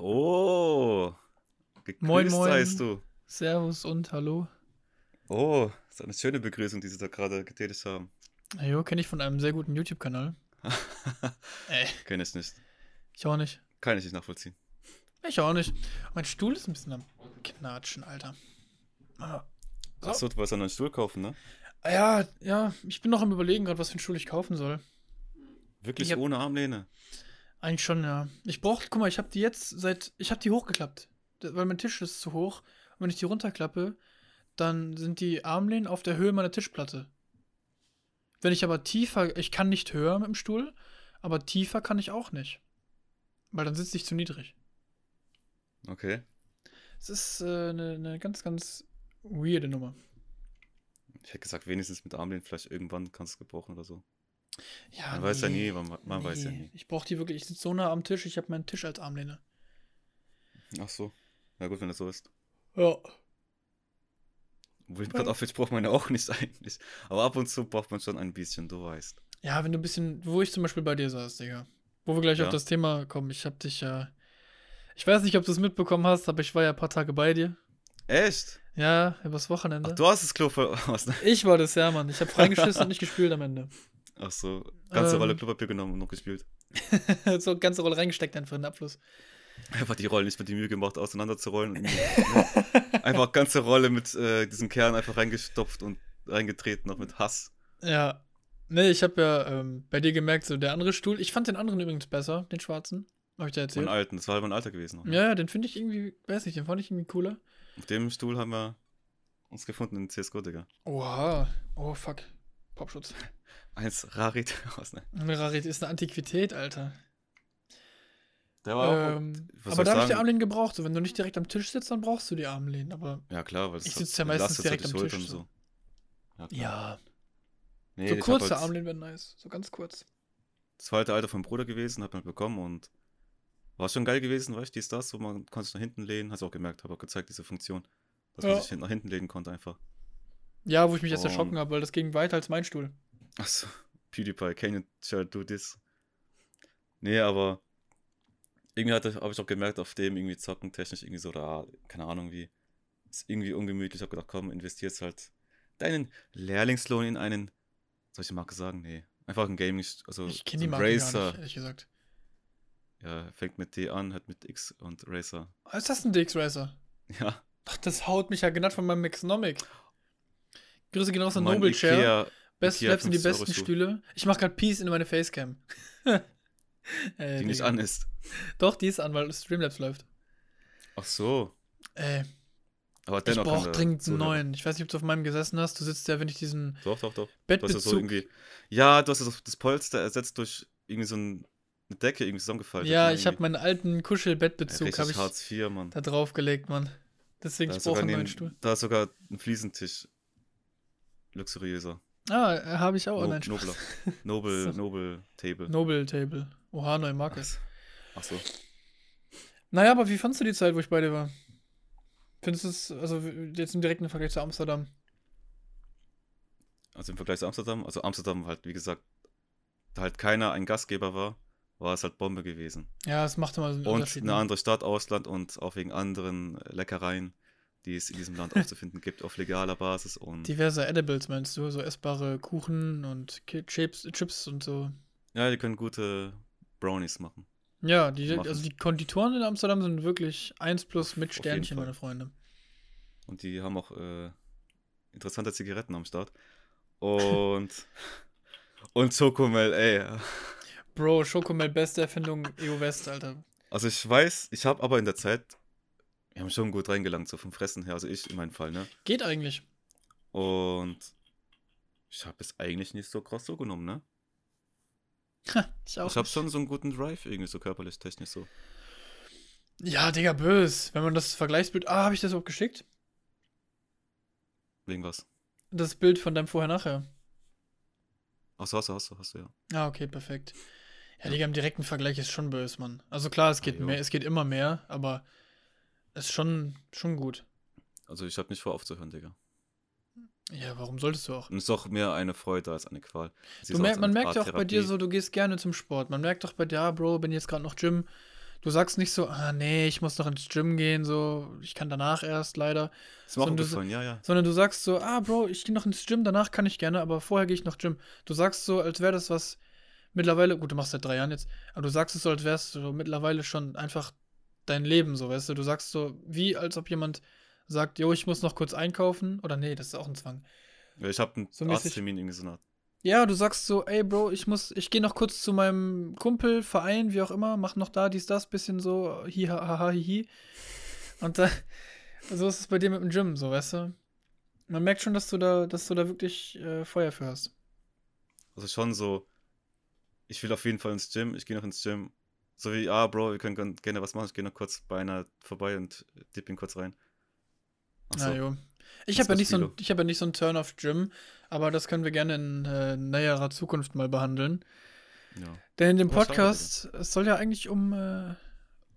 Oh. Gegrüßt Moin, moin. seist du. Servus und hallo. Oh, das ist eine schöne Begrüßung, die sie da gerade getätigt haben. Jo, kenne ich von einem sehr guten YouTube-Kanal. Ey, Kenn ich nicht. ich auch nicht. Kann ich nicht nachvollziehen. Ich auch nicht. Mein Stuhl ist ein bisschen am Knatschen, Alter. Ah. So. Achso, du wolltest einen neuen Stuhl kaufen, ne? Ah, Ja, ja, ich bin noch am überlegen gerade, was für einen Stuhl ich kaufen soll. Wirklich Ich hab- ohne Armlehne. Eigentlich schon, ja. Ich brauch, guck mal, ich habe die jetzt seit, ich habe die hochgeklappt, weil mein Tisch ist zu hoch. Und wenn ich die runterklappe, dann sind die Armlehnen auf der Höhe meiner Tischplatte. Wenn ich aber tiefer, ich kann nicht höher mit dem Stuhl, aber tiefer kann ich auch nicht. Weil dann sitze ich zu niedrig. Okay. Es ist äh, eine, eine ganz, ganz weirde Nummer. Ich hätte gesagt, wenigstens mit Armlehnen vielleicht irgendwann kannst du gebrauchen oder so. Ja, Man weiß ja nie, man, man weiß ja nee. nie. Ich brauche die wirklich, ich sitze so nah am Tisch, ich habe meinen Tisch als Armlehne. Ach so. Na gut, wenn das so ist. Ja. Obwohl, gerade auf jetzt braucht man ja auch nicht eigentlich. Aber ab und zu braucht man schon ein bisschen, du weißt. Ja, wenn du ein bisschen, wo ich zum Beispiel bei dir saß, Digga. Wo wir gleich Ja. auf das Thema kommen. Ich hab dich ja. Ich weiß nicht, ob du es mitbekommen hast, aber ich war ja ein paar Tage bei dir. Echt? Ja, übers Wochenende. Ach, du hast das Klo voll aus, ne? ich war das, ja, Mann. Ich habe freigeschissen und nicht gespielt am Ende. Ach so. Ganze Ähm. Rolle Klopapier genommen und noch gespielt. so ganze Rolle reingesteckt einfach in den Abfluss. Einfach die Rollen nicht mit die Mühe gemacht, auseinanderzurollen. Und einfach ganze Rolle mit äh, diesem Kern einfach reingestopft und reingetreten, noch mit Hass. Ja. Nee, ich habe ja ähm, bei dir gemerkt, so der andere Stuhl. Ich fand den anderen übrigens besser, den schwarzen. Hab ich dir erzählt? Mein alten, das war halt mein Alter gewesen. noch, ne? Ja, ja, den finde ich irgendwie, weiß nicht, den fand ich irgendwie cooler. Auf dem Stuhl haben wir uns gefunden in CSGO, Digga. Oha. Oh, fuck. Popschutz. Eins Rarit aus, ne? Rarität ist eine Antiquität, Alter. Der war auch. Ähm, was aber da habe ich die? Armlehnen gebraucht. So, wenn du nicht direkt am Tisch sitzt, dann brauchst du die Armlehnen. Aber Ja, klar, weil Ich hat- sitz ja meistens direkt die am Tisch, so. Ja, ja, Nee, so kurze Armlehnen wären nice. So ganz kurz. Das war halt der Alter vom Bruder gewesen, hat man bekommen und war schon geil gewesen, weißt du, dies, das, so man konnte nach hinten lehnen, hast du auch gemerkt, habe auch gezeigt, diese Funktion, dass Ja. man sich nach hinten legen konnte einfach. Ja, wo ich mich jetzt erschrocken habe, weil das ging weiter als mein Stuhl. Achso, PewDiePie, can you do this? Nee, aber irgendwie habe ich auch gemerkt, auf dem irgendwie zocken technisch irgendwie so, da, keine Ahnung wie, ist irgendwie ungemütlich. Ich habe gedacht, komm, investierst halt deinen Lehrlingslohn in einen, soll ich die Marke sagen? Nee, einfach ein Gaming, also Ich kenne so die Marke gar Racer. nicht, ehrlich gesagt. Ja, fängt mit D an, hat mit X und Racer. Ah, Ist das ein DX Racer? Ja, Ach, das haut mich ja genannt von meinem Mixnomic. Grüße gehen raus an Noble Chair. Ikea- Best Ikea Flaps sind die 50 Euro besten. Stühle. Ich mache gerade Peace in meine Facecam. äh, die nicht an ist. Doch, die ist an, weil Streamlabs läuft. Ach so. Ey, Aber ich dennoch. brauche kann der dringend einen Zuhörer- neuen. Ich weiß nicht, ob du auf meinem gesessen hast. Du sitzt ja, wenn ich diesen Doch, doch, doch. Du hast ja Bettbezug. so irgendwie. Ja, du hast das, das Polster ersetzt durch irgendwie so ein, eine Decke irgendwie zusammengefaltet. ja, ne, ich habe meinen alten Ja, Kuschelbettbezug Richtig habe ich Hartz IV, Mann. da drauf gelegt, Mann. Deswegen Da ich brauche einen neuen Stuhl. da ist sogar ein Fliesentisch. Luxuriöser. Ah, habe ich auch. No, nein, nobler. Nobel, So. Nobel Table. Noble Table. Oha, neue Marke. Ach, ach so. Naja, aber wie fandst du die Zeit, wo ich bei dir war? Findest du es, also jetzt im direkten Vergleich zu Amsterdam? Also im Vergleich zu Amsterdam. Also Amsterdam halt, wie gesagt, da halt keiner ein Gastgeber war, war es halt Bombe gewesen. Ja, es macht immer so einen Und Unterschied. eine ne? andere Stadt, Ausland und auch wegen anderen Leckereien, die es in diesem Land aufzufinden gibt, auf legaler Basis. Und Diverse Edibles meinst du? So essbare Kuchen und Chips, Chips und so. ja, die können gute Brownies machen. Ja, die, Machen. also die Konditoren in Amsterdam sind wirklich 1 plus mit Auf Sternchen, meine Freunde. Und die haben auch äh, interessante Zigaretten am Start. Und, und Schokomel, ey. Bro, Schokomel, beste Erfindung EU West, Alter. Also ich weiß, ich habe aber in der Zeit, wir haben schon gut reingelangt, so vom Fressen her, also ich in meinem Fall, ne? Geht eigentlich. Und ich habe es eigentlich nicht so krass so genommen, ne? Ha, ich auch. ich habe schon so einen guten Drive irgendwie, so körperlich, technisch so. Ja, Digga, bös. Wenn man das Vergleichsbild. Ah, habe ich das überhaupt geschickt? Wegen was? Das Bild von deinem Vorher-Nachher. Achso, hast du, hast du, hast du, ja. Ah, okay, perfekt. Ja, Digga, im direkten Vergleich ist schon böse, Mann. Also klar, es geht Ah, mehr, es geht immer mehr, aber ist schon, schon gut. Also ich habe nicht vor aufzuhören, Digga. Ja, warum solltest du auch? Und es ist auch mehr eine Freude als eine Qual. Du merk, so man merkt ja auch bei dir so, du gehst gerne zum Sport. Man merkt doch bei dir, ah, Bro, bin jetzt gerade noch Gym. Du sagst nicht so, ah nee, ich muss noch ins Gym gehen, so, ich kann danach erst leider. Auch Sondern du ja, ja. Sondern du sagst so, ah Bro, ich gehe noch ins Gym, danach kann ich gerne, aber vorher gehe ich noch Gym. Du sagst so, als wäre das was mittlerweile, gut, du machst seit drei Jahren jetzt, aber du sagst es so, als wärst du mittlerweile schon einfach dein Leben so, weißt du. Du sagst so, wie als ob jemand sagt, jo, ich muss noch kurz einkaufen. Oder nee, das ist auch ein Zwang. Ja, Ich habe einen So Arzttermin irgendwie so. Ja, du sagst so, ey Bro, ich muss, ich gehe noch kurz zu meinem Kumpel, Verein, wie auch immer, mach noch da dies, das, bisschen so, hi, ha, ha, ha, hi, hi. Und da, so ist es bei dir mit dem Gym, so, weißt du. Man merkt schon, dass du da, dass du da wirklich äh, Feuer für hast. Also schon so, ich will auf jeden Fall ins Gym, ich gehe noch ins Gym. So wie, ah, Bro, wir können gern- gerne was machen, ich gehe noch kurz bei einer vorbei und dipp ihn kurz rein. Ach so. Na jo. Ich habe ja nicht so ein, ich habe ja nicht so ein Turn of Gym, aber das können wir gerne in äh, näherer Zukunft mal behandeln. ja. Denn in dem Podcast, es soll ja eigentlich um, äh,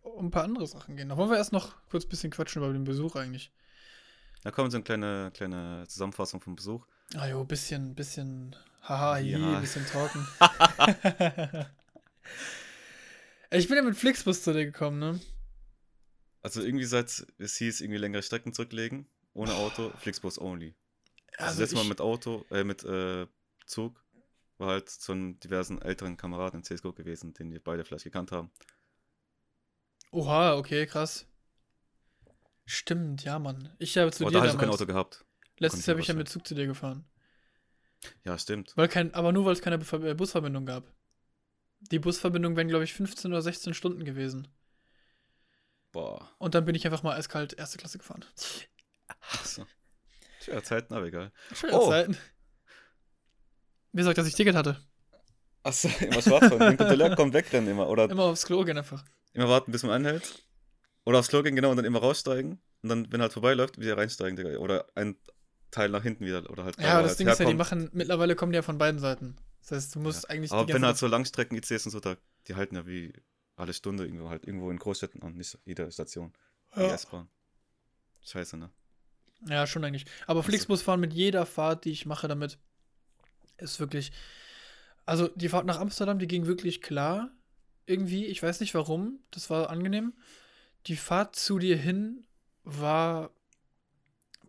um ein paar andere Sachen gehen. Da wollen wir erst noch kurz ein bisschen quatschen über den Besuch eigentlich. Da kommt so eine kleine, kleine Zusammenfassung vom Besuch. Ah jo, bisschen, bisschen, haha, hi, Ja. bisschen talken. ich bin ja mit Flixbus zu dir gekommen, ne? Also irgendwie seit es hieß, irgendwie längere Strecken zurücklegen, ohne Auto, Flixbus only. Also, Also letztes Mal mit Auto, äh, mit äh, Zug, war halt so ein diversen älteren Kameraden in CSGO gewesen, den wir beide vielleicht gekannt haben. Oha, okay, krass. Stimmt, ja, Mann. Ich habe zu Aber dir da ich noch kein. Auto gehabt. Letztes Jahr ich bin ich ja mit Zug zu dir gefahren. Ja, stimmt. Weil kein, aber nur weil es keine äh, Busverbindung gab. Die Busverbindung wären, glaube ich, 15 oder 16 Stunden gewesen. Boah. Und dann bin ich einfach mal eiskalt erste Klasse gefahren. Achso. Tja, Zeiten, aber egal. Schöne Oh. Zeiten. Wie gesagt, dass ich Ticket hatte. Achso, immer schwarz fahren. Den Kontrolleur kommt wegrennen immer. Oder Immer aufs Klo gehen einfach. immer warten, bis man anhält. Oder aufs Klo gehen, genau, und dann immer raussteigen. Und dann, wenn er halt vorbeiläuft, wieder reinsteigen, Digga. Oder ein Teil nach hinten wieder. Oder halt Ja, das halt Ding ist ja, die machen, mittlerweile kommen die ja von beiden Seiten. Das heißt, du musst eigentlich Aber wenn halt so Langstrecken-ICs und so, da, die halten ja wie alle Stunde irgendwo halt irgendwo in Großstädten an, nicht so jede Station. Die ja. S-Bahn. Scheiße, ne? ja, schon eigentlich. Aber so. Flixbus fahren mit jeder Fahrt, die ich mache damit, ist wirklich. Also die Fahrt nach Amsterdam, die ging wirklich klar. Irgendwie, ich weiß nicht warum, das war angenehm. Die Fahrt zu dir hin war.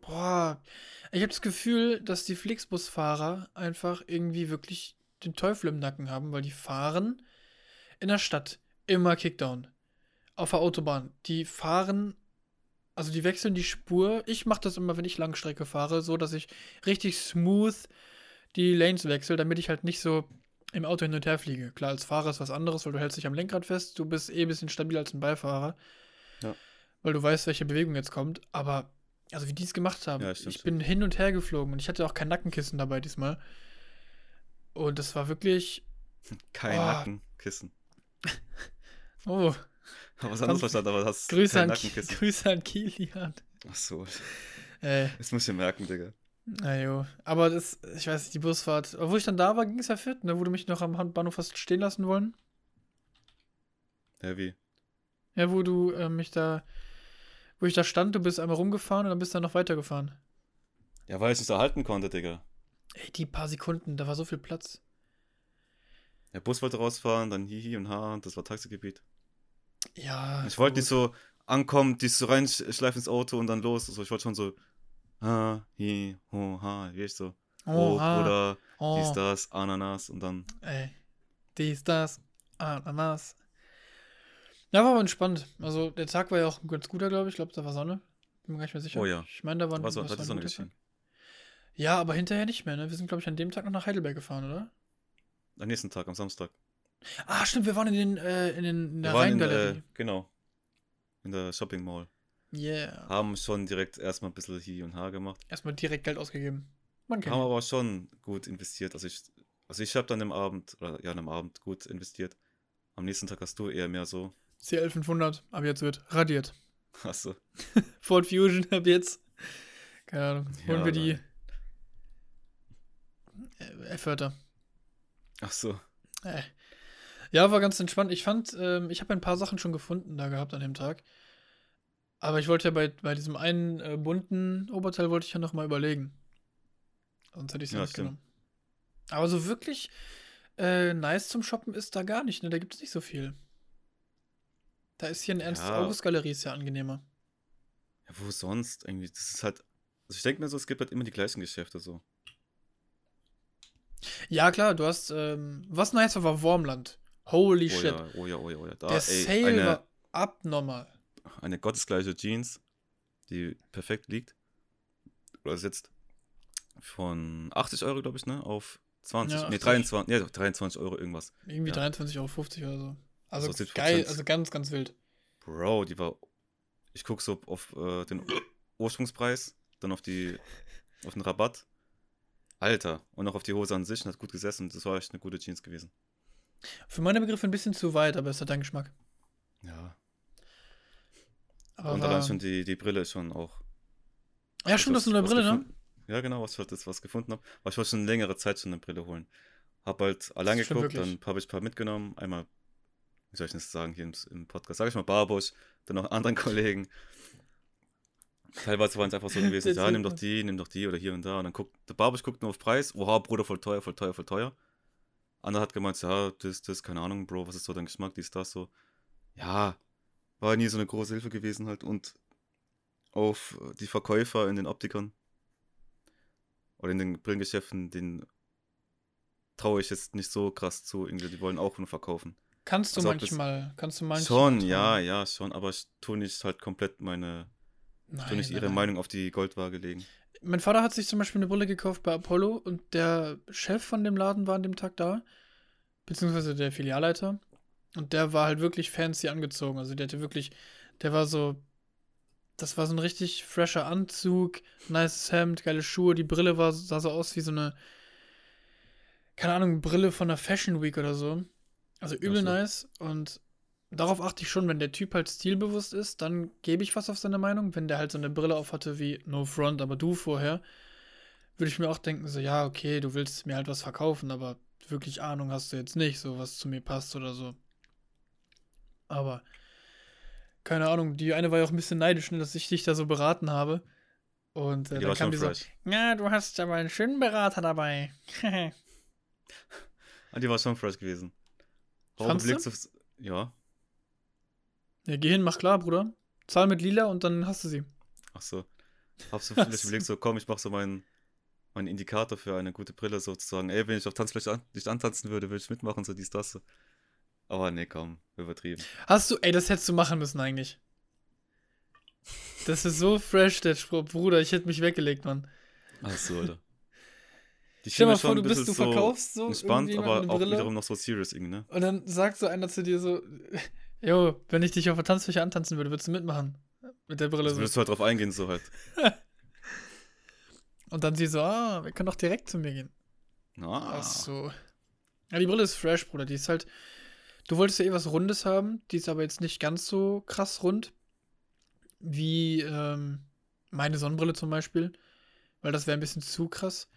Boah, ich habe das Gefühl, dass die Flixbus-Fahrer einfach irgendwie wirklich den Teufel im Nacken haben, weil die fahren in der Stadt immer Kickdown. Auf der Autobahn. Die fahren, also die wechseln die Spur. Ich mache das immer, wenn ich Langstrecke fahre, so dass ich richtig smooth die Lanes wechsle, damit ich halt nicht so im Auto hin und her fliege. Klar, als Fahrer ist was anderes, weil du hältst dich am Lenkrad fest. Du bist eh ein bisschen stabiler als ein Beifahrer. Ja. Weil du weißt, welche Bewegung jetzt kommt. Aber, also wie die es gemacht haben. Ja, ich bin hin und her geflogen und ich hatte auch kein Nackenkissen dabei diesmal. Und das war wirklich. Kein Oh. Nackenkissen. Oh, Aber was anderes verstanden, aber das Grüße kein an, Nackenkissen. Grüße an Kilian. Ach so, Ey, das muss ich merken, Digga. na jo. Aber das, ich weiß nicht, die Busfahrt. Obwohl ich dann da war, ging es ja fit, ne? Wo du mich noch am Bahnhof hast stehen lassen wollen. Ja, wie? Ja, wo du äh, mich da, wo ich da stand, du bist einmal rumgefahren und dann bist du dann noch weitergefahren. Ja, weil ich es da halten konnte, Digga. Ey, die paar Sekunden, da war so viel Platz. Der Bus wollte rausfahren, dann Hihi und Ha, und das war Taxigebiet. Ja. Ich wollte nicht so ankommen, die so reinschleifen ins Auto und dann los. Also ich wollte schon so Ha, Hi, Ho, Ha, wie ich so. Oh, oder oh, dies, das, Ananas und dann. Ey. Dies, das, Ananas. Ja, war aber entspannt. Also, der Tag war ja auch ein ganz guter, glaube ich. Ich glaube, da war Sonne. Bin mir gar nicht mehr sicher. Oh ja. Ich meine, da war, Da war so, die war ein Sonne guter. Tag. Ja, aber hinterher nicht mehr, ne? Wir sind, glaube ich, an dem Tag noch nach Heidelberg gefahren, oder? Am nächsten Tag, am Samstag. Ah, stimmt, wir waren in, den, äh, in, den, in der Wir in, Rheingalerie. äh, genau. In der Shopping Mall. yeah. Haben schon direkt erstmal ein bisschen Hi und Ha gemacht. Erstmal direkt Geld ausgegeben. Man kennt Haben ihn. aber schon gut investiert. Also ich, also ich habe dann am Abend, oder ja, am Abend gut investiert. Am nächsten Tag hast du eher mehr so. CL500, ab jetzt wird radiert. Achso. Ford Fusion ab jetzt. Keine Ahnung. Holen Ja, wir die nein. Äh, F-Wörter. Achso. Äh. Ja, war ganz entspannt. Ich fand, ähm, ich habe ein paar Sachen schon gefunden da gehabt an dem Tag. Aber ich wollte ja bei, bei diesem einen äh, bunten Oberteil wollte ich ja noch mal überlegen. Sonst hätte ich es ja nicht stimmt. genommen. Aber so wirklich äh, nice zum Shoppen ist da gar nicht, ne? Da gibt es nicht so viel. Da ist hier eine Ja. Ernst-August-Galerie, ist ja angenehmer. Ja, wo sonst? Irgendwie, das ist halt. Also ich denke mir so, es gibt halt immer die gleichen Geschäfte so. Ja, klar, du hast, ähm, was nice war, war Wormland. Holy Oh shit. ja, oh ja, oh ja, oh ja. Da, Der ey, Sale eine, war abnormal. eine gottesgleiche Jeans, die perfekt liegt. Oder ist jetzt von 80 Euro, glaube ich, ne? Auf 20. Ja, nee, 80. 23, ja, 23 Euro irgendwas. Irgendwie Ja. 23,50 Euro oder so. Also Also 70%. geil, also ganz, ganz wild. Bro, die war. Ich guck so auf äh, den Ursprungspreis, dann auf die. auf den Rabatt. Alter. Und auch auf die Hose an sich und hat gut gesessen. Das war echt eine gute Jeans gewesen. Für meine Begriffe ein bisschen zu weit, aber es hat deinen Geschmack. Ja. Aber und war, allein schon die, die Brille schon auch. ja, stimmt, das ist was- eine Brille, ne? Ja, genau, was ich halt jetzt was gefunden habe. Aber ich wollte schon längere Zeit schon eine Brille holen. Hab halt allein geguckt, dann habe ich ein paar mitgenommen. Einmal, wie soll ich das sagen hier im, im Podcast? Sag ich mal Barbusch, dann noch anderen Kollegen. Teilweise waren es einfach so gewesen, ja, nimm doch die, nimm doch die oder hier und da. Und dann guckt, der Barbusch guckt nur auf Preis. Oha, Bruder, voll teuer, voll teuer, voll teuer. Anderer hat gemeint, ja, das, das, keine Ahnung, Bro, was ist so dein Geschmack, dies, das, so. Ja, war nie so eine große Hilfe gewesen halt. Und auf die Verkäufer in den Optikern oder in den Brillengeschäften, den traue ich jetzt nicht so krass zu. Irgendwie, die wollen auch nur verkaufen. Kannst du Also manchmal, kannst du manchmal. schon, ja, ja, schon, aber ich tue nicht halt komplett meine, Nein, nicht nein, ihre nein. Meinung auf die Goldwaage legen. Mein Vater hat sich zum Beispiel eine Brille gekauft bei Apollo und der Chef von dem Laden war an dem Tag da, beziehungsweise der Filialleiter. Und der war halt wirklich fancy angezogen. Also der hatte wirklich, der war so, das war so ein richtig fresher Anzug, nice Hemd, geile Schuhe. Die Brille war, sah so aus wie so eine, keine Ahnung, Brille von einer Fashion Week oder so. Also übel so. nice. Und darauf achte ich schon, wenn der Typ halt stilbewusst ist, dann gebe ich was auf seine Meinung. Wenn der halt so eine Brille auf hatte wie No Front, aber du vorher, würde ich mir auch denken, so, ja, okay, du willst mir halt was verkaufen, aber wirklich Ahnung hast du jetzt nicht, so was zu mir passt oder so. Aber, keine Ahnung, die eine war ja auch ein bisschen neidisch, ne, dass ich dich da so beraten habe. Und äh, Die dann kam die so, ja, du hast aber einen schönen Berater dabei. Ah, die war schon fresh gewesen. Warum du? blickst aufs- Ja, ja, geh hin, mach klar, Bruder. Zahl mit Lila und dann hast du sie. ach so. Hab so vielleicht überlegt, so komm, ich mach so meinen meinen Indikator für eine gute Brille sozusagen. Ey, wenn ich auf Tanzfläche an, nicht antanzen würde, würde ich mitmachen, so dies, das. so. Aber nee, komm, übertrieben. Hast du, ey, das hättest du machen müssen eigentlich. Das ist so fresh, der Spruch. Bruder, ich hätte mich weggelegt, Mann. Ach so, Alter. Die Stell dir mal vor, du bist, du verkaufst so entspannt, aber auch wiederum noch so serious irgendwie, ne? und dann sagt so einer zu dir so, jo, wenn ich dich auf der Tanzfläche antanzen würde, würdest du mitmachen? Mit der Brille Also so. würdest du halt drauf eingehen, so halt. Und dann sie so, ah, wir können doch direkt zu mir gehen. Ah, Ach so. Ja, die Brille ist fresh, Bruder. Die ist halt. Du wolltest ja eh was Rundes haben. Die ist aber jetzt nicht ganz so krass rund. Wie ähm, meine Sonnenbrille zum Beispiel. Weil das wäre ein bisschen zu krass.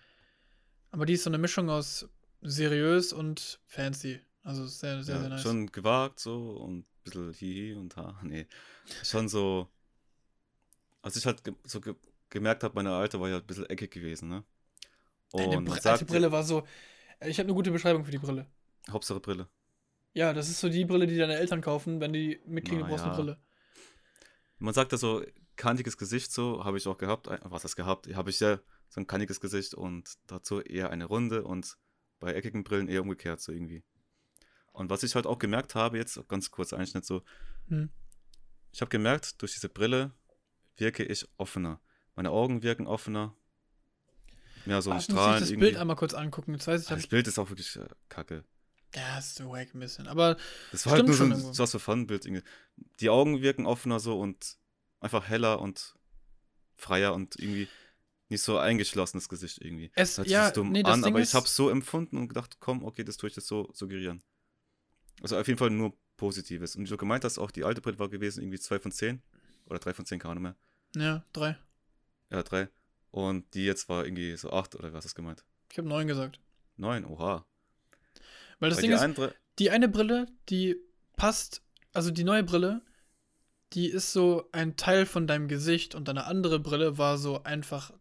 Aber die ist so eine Mischung aus seriös und fancy. Also sehr, sehr, ja, sehr nice. Schon gewagt so und ein bisschen hihi und ha. Nee. Schon so. Als ich halt ge so ge gemerkt habe, meine alte war ja ein bisschen eckig gewesen, ne? Deine Und Br man alte sagt, Brille war so. Ich habe eine gute Beschreibung für die Brille. Hauptsache Brille. Ja, das ist so die Brille, die deine Eltern kaufen, wenn die mitkriegen, du brauchst eine ja. Brille. Man sagt ja so, kantiges Gesicht so, habe ich auch gehabt. Äh, Was das gehabt? Habe ich ja so ein kantiges Gesicht und dazu eher eine Runde und bei eckigen Brillen eher umgekehrt so irgendwie. Und was ich halt auch gemerkt habe, jetzt ganz kurz Einschnitt so, Hm. ich habe gemerkt, durch diese Brille wirke ich offener. Meine Augen wirken offener. Mehr so ein muss ich Strahlen das irgendwie. Bild einmal kurz angucken. Jetzt weiß ich, das Bild ist auch wirklich äh, kacke. Ja, ist so wack ein bisschen. Aber Das war halt nur so schon ein irgendwo. Fun-Bild. irgendwie. Die Augen wirken offener so und einfach heller und freier und irgendwie nicht so eingeschlossenes Gesicht irgendwie. es, Hört sich ja, das dumm nee, an, aber ist, ich habe so empfunden und gedacht, komm, okay, das tue ich jetzt so suggerieren. Also auf jeden Fall nur Positives. Und wie du gemeint hast, auch die alte Brille war gewesen, irgendwie 2 von 10 oder 3 von 10, keine Ahnung mehr. Ja, drei. Ja, 3. Und die jetzt war irgendwie so 8 oder was hast du gemeint? Ich habe neun gesagt. 9, oha. Weil das Weil Ding die ist, andere, die eine Brille, die passt, also die neue Brille, die ist so ein Teil von deinem Gesicht und deine andere Brille war so einfach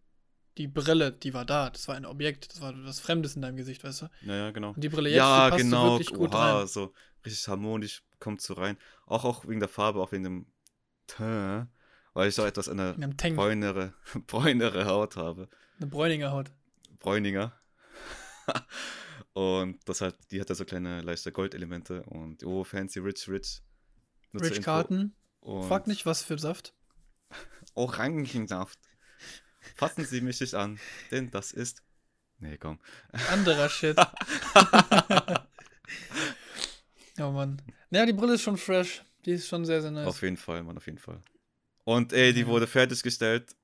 die Brille, die war da. Das war ein Objekt, das war was Fremdes in deinem Gesicht, weißt du? naja, genau. Und die Brille jetzt, die Ja, passt so genau, wirklich gut oha, rein. so richtig harmonisch, kommt so rein. Auch, auch wegen der Farbe, auch wegen dem Teint, weil ich auch etwas eine bräunere, bräunere Haut habe. Eine Bräuninger Haut. Bräuninger. und das halt, die hat ja so kleine leichte Goldelemente und oh, fancy, rich, rich. Nur zur Rich. Und Frag nicht, was für Saft. Orangensaft. Fassen Sie mich nicht an, denn das ist. Nee, komm. Anderer Shit. oh Mann. Naja, die Brille ist schon fresh. Die ist schon sehr, sehr nice. Auf jeden Fall, Mann, auf jeden Fall. Und ey, die Ja. wurde fertiggestellt.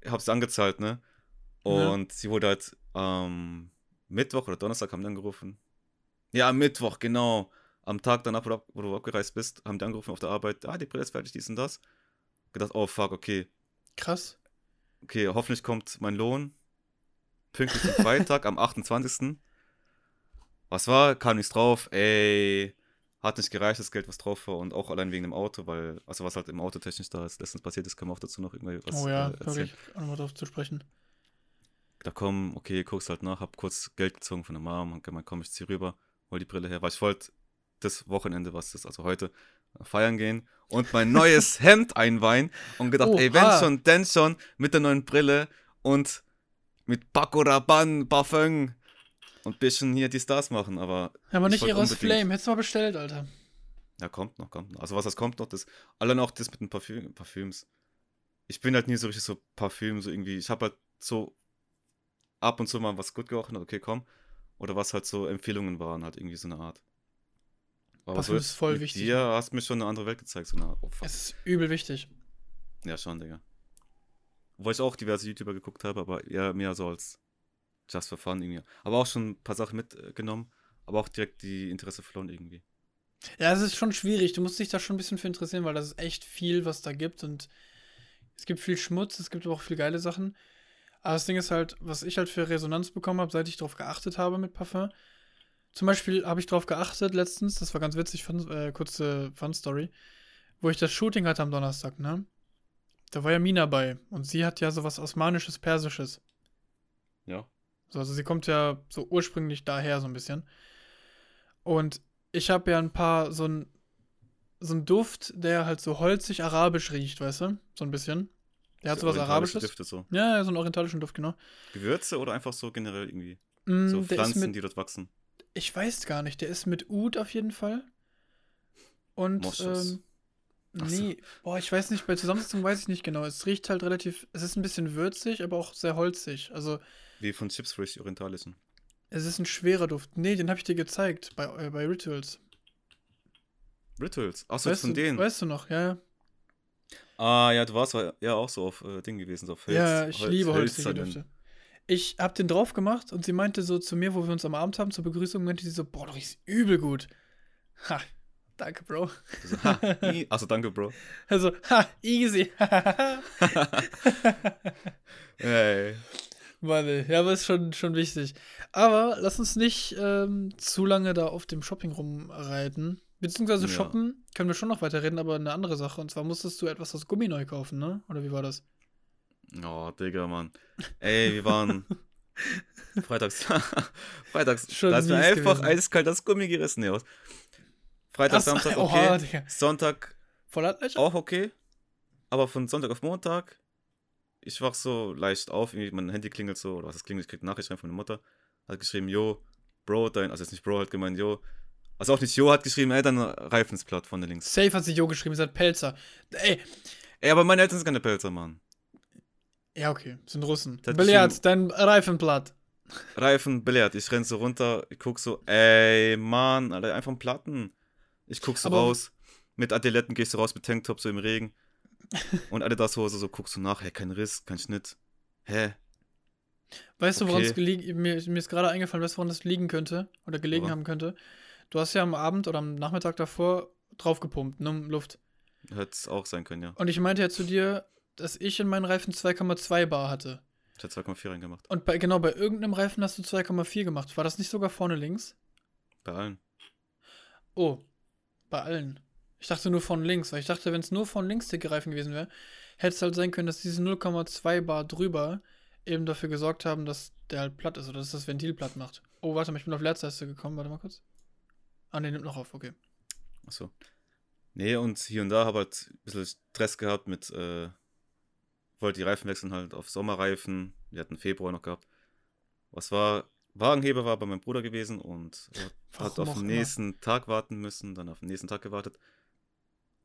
Ich hab's angezahlt, ne? Ja. Und sie wurde halt am Mittwoch oder Donnerstag haben die angerufen. Ja, am Mittwoch, genau. Am Tag danach, wo du, ab- wo du abgereist bist, haben die angerufen auf der Arbeit. Ah, die Brille ist fertig, dies und das. Gedacht, oh fuck, okay. Krass. Okay, hoffentlich kommt mein Lohn. Pünktlich zum Freitag am 28. Was war? Kam nichts drauf. Ey, hat nicht gereicht, das Geld, was drauf war. Und auch allein wegen dem Auto, weil, also was halt im Auto technisch da ist, letztens passiert ist, kann man auch dazu noch irgendwie was oh ja, äh, erzählen. Auch nochmal drauf zu sprechen. Da komm, okay, guckst halt nach, hab kurz Geld gezogen von der Mom und gemeint, komm, ich zieh rüber, hol die Brille her, weil ich wollte das Wochenende, was ist, also heute, feiern gehen und mein neues Hemd einweihen und gedacht, ey, wenn schon, denn schon, mit der neuen Brille und mit Paco Rabanne, Parfum und bisschen hier die Stars machen, aber Ja, aber Ich nicht Eros Flame. Hättest du mal bestellt, Alter. ja, kommt noch, kommt noch. Also was das kommt noch, das, allein auch das mit den Parfüm, Parfüms. Ich bin halt nie so richtig so Parfüm, so irgendwie, ich habe halt so ab und zu mal was gut gerochen, okay, komm. Oder was halt so Empfehlungen waren, halt irgendwie so eine Art. Aber Parfüm ist voll wichtig. Dir hast mir schon eine andere Welt gezeigt, so eine Art. Fuck. Es ist übel wichtig. Ja, schon, Digga. Wo ich auch diverse YouTuber geguckt habe, aber eher mehr so als just for fun irgendwie. Aber auch schon ein paar Sachen mitgenommen, aber auch direkt die Interesse verloren irgendwie. Ja, es ist schon schwierig. Du musst dich da schon ein bisschen für interessieren, weil das ist echt viel, was da gibt. Und es gibt viel Schmutz, es gibt aber auch viel geile Sachen. Aber das Ding ist halt, was ich halt für Resonanz bekommen habe, seit ich darauf geachtet habe mit Parfum. Zum Beispiel habe ich darauf geachtet letztens, das war ganz witzig, fun, äh, kurze Fun-Story, wo ich das Shooting hatte am Donnerstag, ne? Da war ja Mina bei und sie hat ja sowas Osmanisches, Persisches. Ja. So, also sie kommt ja so ursprünglich daher so ein bisschen. Und ich habe ja ein paar, so ein, so ein Duft, der halt so holzig arabisch riecht, weißt du? So ein bisschen. Der hat So sowas Arabisches. Düfte so. Ja, so einen orientalischen Duft, genau. Gewürze oder einfach so generell irgendwie? Mm, So Pflanzen, mit, die dort wachsen. Ich weiß gar nicht, der ist mit Oud auf jeden Fall. Und, ähm, Ach so. nee, boah, ich weiß nicht, bei Zusammensetzung weiß ich nicht genau. Es riecht halt relativ, es ist ein bisschen würzig, aber auch sehr holzig. Also, Wie von Chips Frisch, die orientalischen. es ist ein schwerer Duft. Nee, den habe ich dir gezeigt bei, äh, bei Rituals. Rituals. Achso, von denen. weißt du noch, ja, ja. Ah, ja, du warst ja auch so auf äh, Ding gewesen, so auf Hölz, Ja, ich Hölz- liebe holzige. Düfte. Ich hab den drauf gemacht und sie meinte so zu mir, wo wir uns am Abend haben, zur Begrüßung, meinte sie so, boah, du riechst übel gut. Ha, danke, Bro. Du So, ha, Achso, danke, Bro. Also, ha, easy. Hey. Warte, ja, aber ist schon, schon wichtig. Aber lass uns nicht ähm, zu lange da auf dem Shopping rumreiten. Beziehungsweise Ja. shoppen können wir schon noch weiterreden, aber eine andere Sache. Und zwar musstest du etwas aus Gummi neu kaufen, ne? Oder wie war das? Oh, Digga, Mann. Ey, wir waren freitags. freitags. Schon da ist mir einfach gewesen. eiskalt das Gummi gerissen. Aus. Freitag, so, Samstag, oha, okay. Digga. Sonntag auch okay. Aber von Sonntag auf Montag, ich wach so leicht auf, irgendwie mein Handy klingelt so, oder was das klingelt, ich krieg eine Nachricht rein von der Mutter. Hat geschrieben, yo, Bro, dein, also jetzt nicht Bro, hat gemeint, yo. Also auch nicht yo, hat geschrieben, ey, dein Reifen ist platt von der links. Safe hat sich Jo geschrieben, ihr seid Pelzer. Ey, Ey, aber meine Eltern sind keine Pelzer, Mann. Ja, okay, sind Russen. Das Billard, dein Reifen platt. Reifen belehrt. Ich renn so runter, ich guck so, ey, Mann, Alter, einfach ein Platten. Ich guck so Aber- raus, mit Adiletten gehst du raus mit Tanktop so im Regen. Und Adidas Hose, so guckst du nach, hä, kein Riss, kein Schnitt. Hä? Weißt du, woran es Okay. gelegen mir, mir ist gerade eingefallen, weißt du, woran das liegen könnte oder gelegen Woran? haben könnte? Du hast ja am Abend oder am Nachmittag davor draufgepumpt, ne, Luft. Hätte es auch sein können, ja. Und ich meinte ja zu dir, dass ich in meinen Reifen 2,2 Bar hatte. Ich hätte 2,4 reingemacht. Und bei, genau, bei irgendeinem Reifen hast du 2,4 gemacht. War das nicht sogar vorne links? Bei allen. Oh, bei allen. Ich dachte nur von links, weil ich dachte, wenn es nur von links der Reifen gewesen wäre, hätte es halt sein können, dass diese 0,2 Bar drüber eben dafür gesorgt haben, dass der halt platt ist oder dass das Ventil platt macht. Oh, warte mal, ich bin auf Leertaste gekommen, warte mal kurz. Ah, ne, nimmt noch auf, okay. Achso. Nee, und hier und da habe halt ein bisschen Stress gehabt mit, äh, wollte die Reifen wechseln halt auf Sommerreifen. Wir hatten Februar noch gehabt. Was war? Wagenheber war bei meinem Bruder gewesen und hat halt auf den nächsten Tag warten müssen, dann auf den nächsten Tag gewartet.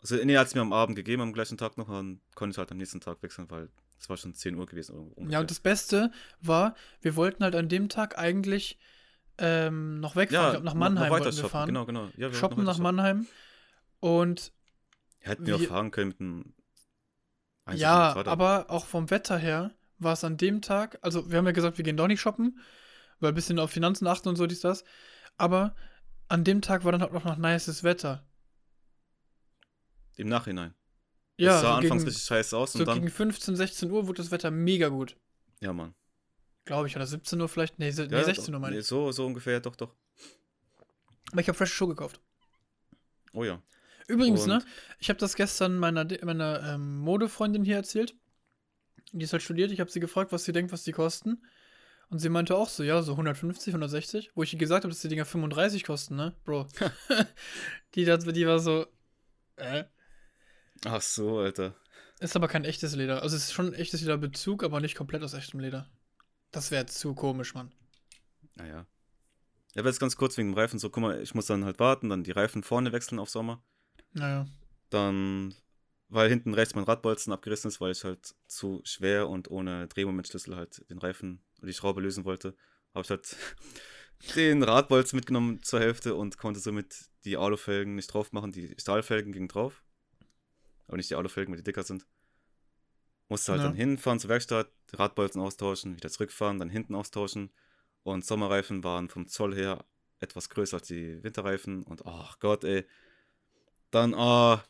Also, er hat es mir am Abend gegeben, am gleichen Tag noch, und konnte ich halt am nächsten Tag wechseln, weil es war schon 10 Uhr gewesen. Ungefähr. Ja, und das Beste war, wir wollten halt an dem Tag eigentlich ähm, noch wegfahren. Ja, glaube, nach Mannheim noch, wollten wir fahren. Genau, genau. Ja, wir shoppen nach shoppen. Mannheim. Und. Hätten wir, wir fahren können mit einem 1, ja, aber auch vom Wetter her war es an dem Tag, also wir haben ja gesagt, wir gehen doch nicht shoppen, weil ein bisschen auf Finanzen achten und so dies, das. Aber an dem Tag war dann halt auch noch nices Wetter. Im Nachhinein. Ja, es sah so anfangs gegen, richtig scheiße aus. So und dann, gegen 15, 16 Uhr wurde das Wetter mega gut. Ja, Mann. Glaube ich, oder 17 Uhr vielleicht? Nee, nee ja, 16 Uhr meine ich. So, so ungefähr, doch, doch. Aber ich habe Fresh Show gekauft. Oh ja. Übrigens, Und- ne? Ich habe das gestern meiner, meiner ähm, Modefreundin hier erzählt. Die ist halt studiert. Ich habe sie gefragt, was sie denkt, was die kosten. Und sie meinte auch so, ja, so 150, 160. Wo ich ihr gesagt habe, dass die Dinger 35 kosten, ne? Bro. die, die war so, äh. Ach so, Alter. Ist aber kein echtes Leder. Also es ist schon echtes Lederbezug, aber nicht komplett aus echtem Leder. Das wäre zu komisch, Mann. Naja. Ja, aber jetzt ganz kurz wegen dem Reifen. So, guck mal, ich muss dann halt warten, dann die Reifen vorne wechseln auf Sommer. Naja. Dann, weil hinten rechts mein Radbolzen abgerissen ist, weil ich halt zu schwer und ohne Drehmomentschlüssel halt den Reifen oder die Schraube lösen wollte, habe ich halt den Radbolzen mitgenommen zur Hälfte und konnte somit die Alufelgen nicht drauf machen. Die Stahlfelgen gingen drauf. Aber nicht die Alufelgen, weil die dicker sind. Musste halt Ja. dann hinfahren zur Werkstatt, Radbolzen austauschen, wieder zurückfahren, dann hinten austauschen. Und Sommerreifen waren vom Zoll her etwas größer als die Winterreifen. Und ach Gott, ey. Dann, ah,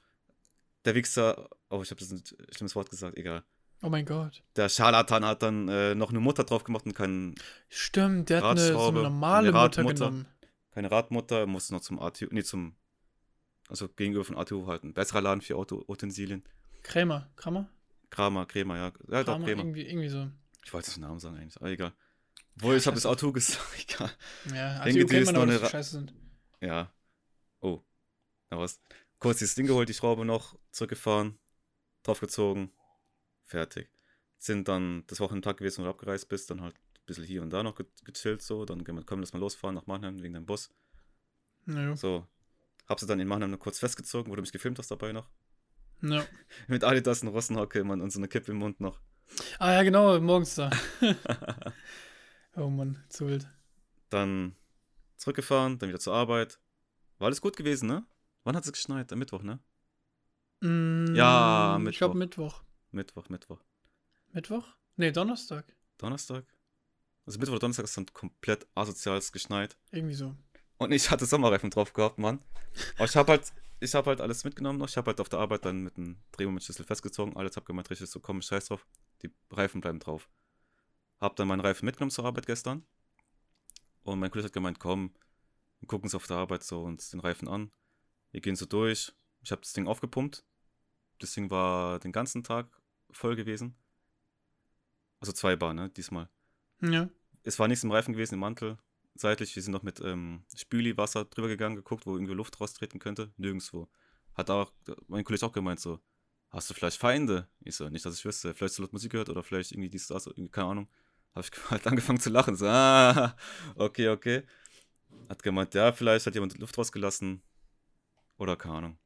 der Wichser, oh, ich habe das ein schlimmes Wort gesagt, egal. Oh mein Gott. Der Scharlatan hat dann äh, noch eine Mutter drauf gemacht und kein, Stimmt, der hat eine, so eine normale eine Mutter genommen. keine Radmutter, musste noch zum ATU, nee, zum, also gegenüber von ATU halt ein besserer Laden für Auto-Utensilien. Krämer. Kramer? Kramer, Krämer, ja. Ja, doch, Kramer, Krämer. irgendwie, irgendwie so. Ich wollte den Namen sagen eigentlich, aber egal. Obwohl, ich habe das Auto gesagt, egal. Ja, ATU man, noch eine Ra- scheiße sind. Ja. Oh. Na was. Kurz dieses Ding geholt, die Schraube noch, zurückgefahren, draufgezogen, fertig. Sind dann das Wochentag gewesen, wo du abgereist bist, dann halt ein bisschen hier und da noch ge gechillt so, dann können wir das mal losfahren nach Mannheim wegen deinem Bus. Ja. So. Hab sie dann in Mannheim noch kurz festgezogen, wo du mich gefilmt hast dabei noch. ja. Mit Adidas und Russenhocke Mann, und so eine Kippe im Mund noch. Ah ja, genau, morgens da. oh Mann, zu wild. Dann zurückgefahren, dann wieder zur Arbeit. War alles gut gewesen, ne? Wann hat es geschneit? Am Mittwoch, ne? Mm, Ja, Ich glaube Mittwoch. Mittwoch, Mittwoch. Mittwoch? Nee, Donnerstag. Donnerstag? Also Mittwoch oder Donnerstag ist dann komplett asoziales geschneit. Irgendwie so. Und ich hatte Sommerreifen drauf gehabt, Mann. Aber ich habe halt, ich habe halt alles mitgenommen noch. Ich habe halt auf der Arbeit dann mit einem Drehmomentschlüssel festgezogen. Alles hab gemeint, richtig so, komm, scheiß drauf. Die Reifen bleiben drauf. Hab dann meinen Reifen mitgenommen zur Arbeit gestern. Und mein Kollege hat gemeint, komm, gucken uns auf der Arbeit so uns den Reifen an. Wir gehen so durch. Ich habe das Ding aufgepumpt. Das Ding war den ganzen Tag voll gewesen. Also zwei Bar, ne, diesmal Ja. es war nichts im Reifen gewesen, im Mantel. Seitlich, wir sind noch mit ähm, Spüli-Wasser drüber gegangen, geguckt, wo irgendwie Luft raustreten könnte. Nirgendwo. Hat auch, mein Kollege auch gemeint so, hast du vielleicht Feinde? Ich so, nicht, dass ich wüsste. Vielleicht so laut Musik gehört oder vielleicht irgendwie dies, das, irgendwie, keine Ahnung. Habe ich halt angefangen zu lachen. So, ah, okay, okay. Hat gemeint, ja, vielleicht hat jemand Luft rausgelassen. Oder keine Ahnung.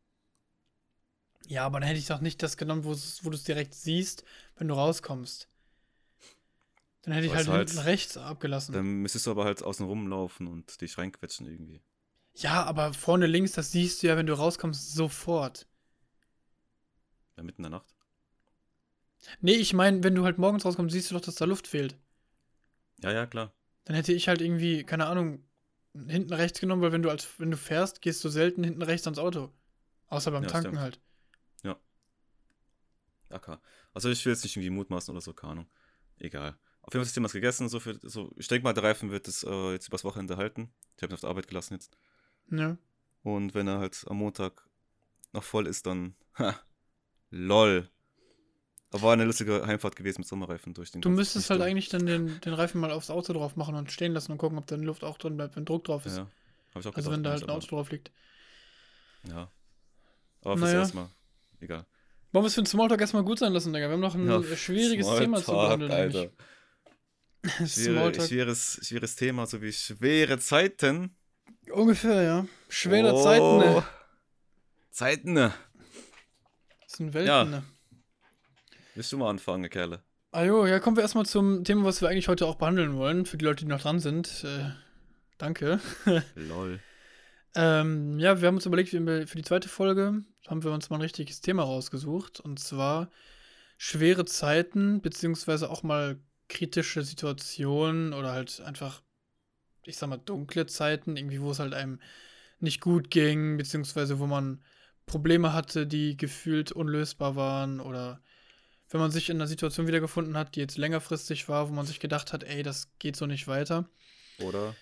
Ja, aber dann hätte ich doch nicht das genommen, wo du es direkt siehst, wenn du rauskommst. Dann hätte ich halt, halt- hinten rechts abgelassen. Dann müsstest du aber halt außen rumlaufen und dich reinquetschen irgendwie. ja, aber vorne links, das siehst du ja, wenn du rauskommst, sofort. Ja, mitten in der Nacht. Nee, ich meine, wenn du halt morgens rauskommst, siehst du doch, dass da Luft fehlt. Ja, ja, klar. Dann hätte ich halt irgendwie, keine Ahnung, hinten rechts genommen, weil wenn du als wenn du fährst, gehst du selten hinten rechts ans Auto. Außer beim Ja, Tanken stimmt. halt. Ja, klar. Also ich will jetzt nicht irgendwie mutmaßen oder so, keine Ahnung. Egal. Auf jeden Fall ist Thema gegessen. So für, so, ich denke mal, der Reifen wird es äh, jetzt übers Wochenende halten. Ich habe ihn auf der Arbeit gelassen jetzt. Ja. Und wenn er halt am Montag noch voll ist, dann. Ha, lol. Aber war eine lustige Heimfahrt gewesen mit Sommerreifen durch den Du müsstest halt Sturm. eigentlich dann den, den Reifen mal aufs Auto drauf machen und stehen lassen und gucken, ob da Luft auch drin bleibt, wenn Druck drauf ist. Ja, habe ich auch also gedacht, wenn da halt ein Auto drauf liegt. Ja. Aber fürs Naja. erste Mal. Egal. Wollen wir es für den Smalltalk erstmal gut sein lassen, Digga? Wir haben noch ein Ja, schwieriges Thema zu Smalltalk, behandeln. Alter. Schwere, Smalltalk. schweres, schweres Thema, so wie schwere Zeiten. Ungefähr, ja. Schwere Oh. Zeiten, ne? Zeiten, ne? Das sind Welten, Ja. Willst du mal anfangen, Kerle? Ah jo, ja, kommen wir erstmal zum Thema, was wir eigentlich heute auch behandeln wollen. Für die Leute, die noch dran sind. Äh, danke. Lol. Ähm, ja, wir haben uns überlegt, für die zweite Folge haben wir uns mal ein richtiges Thema rausgesucht. Und zwar schwere Zeiten, beziehungsweise auch mal kritische Situationen oder halt einfach, ich sag mal, dunkle Zeiten, irgendwie, wo es halt einem nicht gut ging, beziehungsweise wo man Probleme hatte, die gefühlt unlösbar waren oder wenn man sich in einer Situation wiedergefunden hat, die jetzt längerfristig war, wo man sich gedacht hat, ey, das geht so nicht weiter. Oder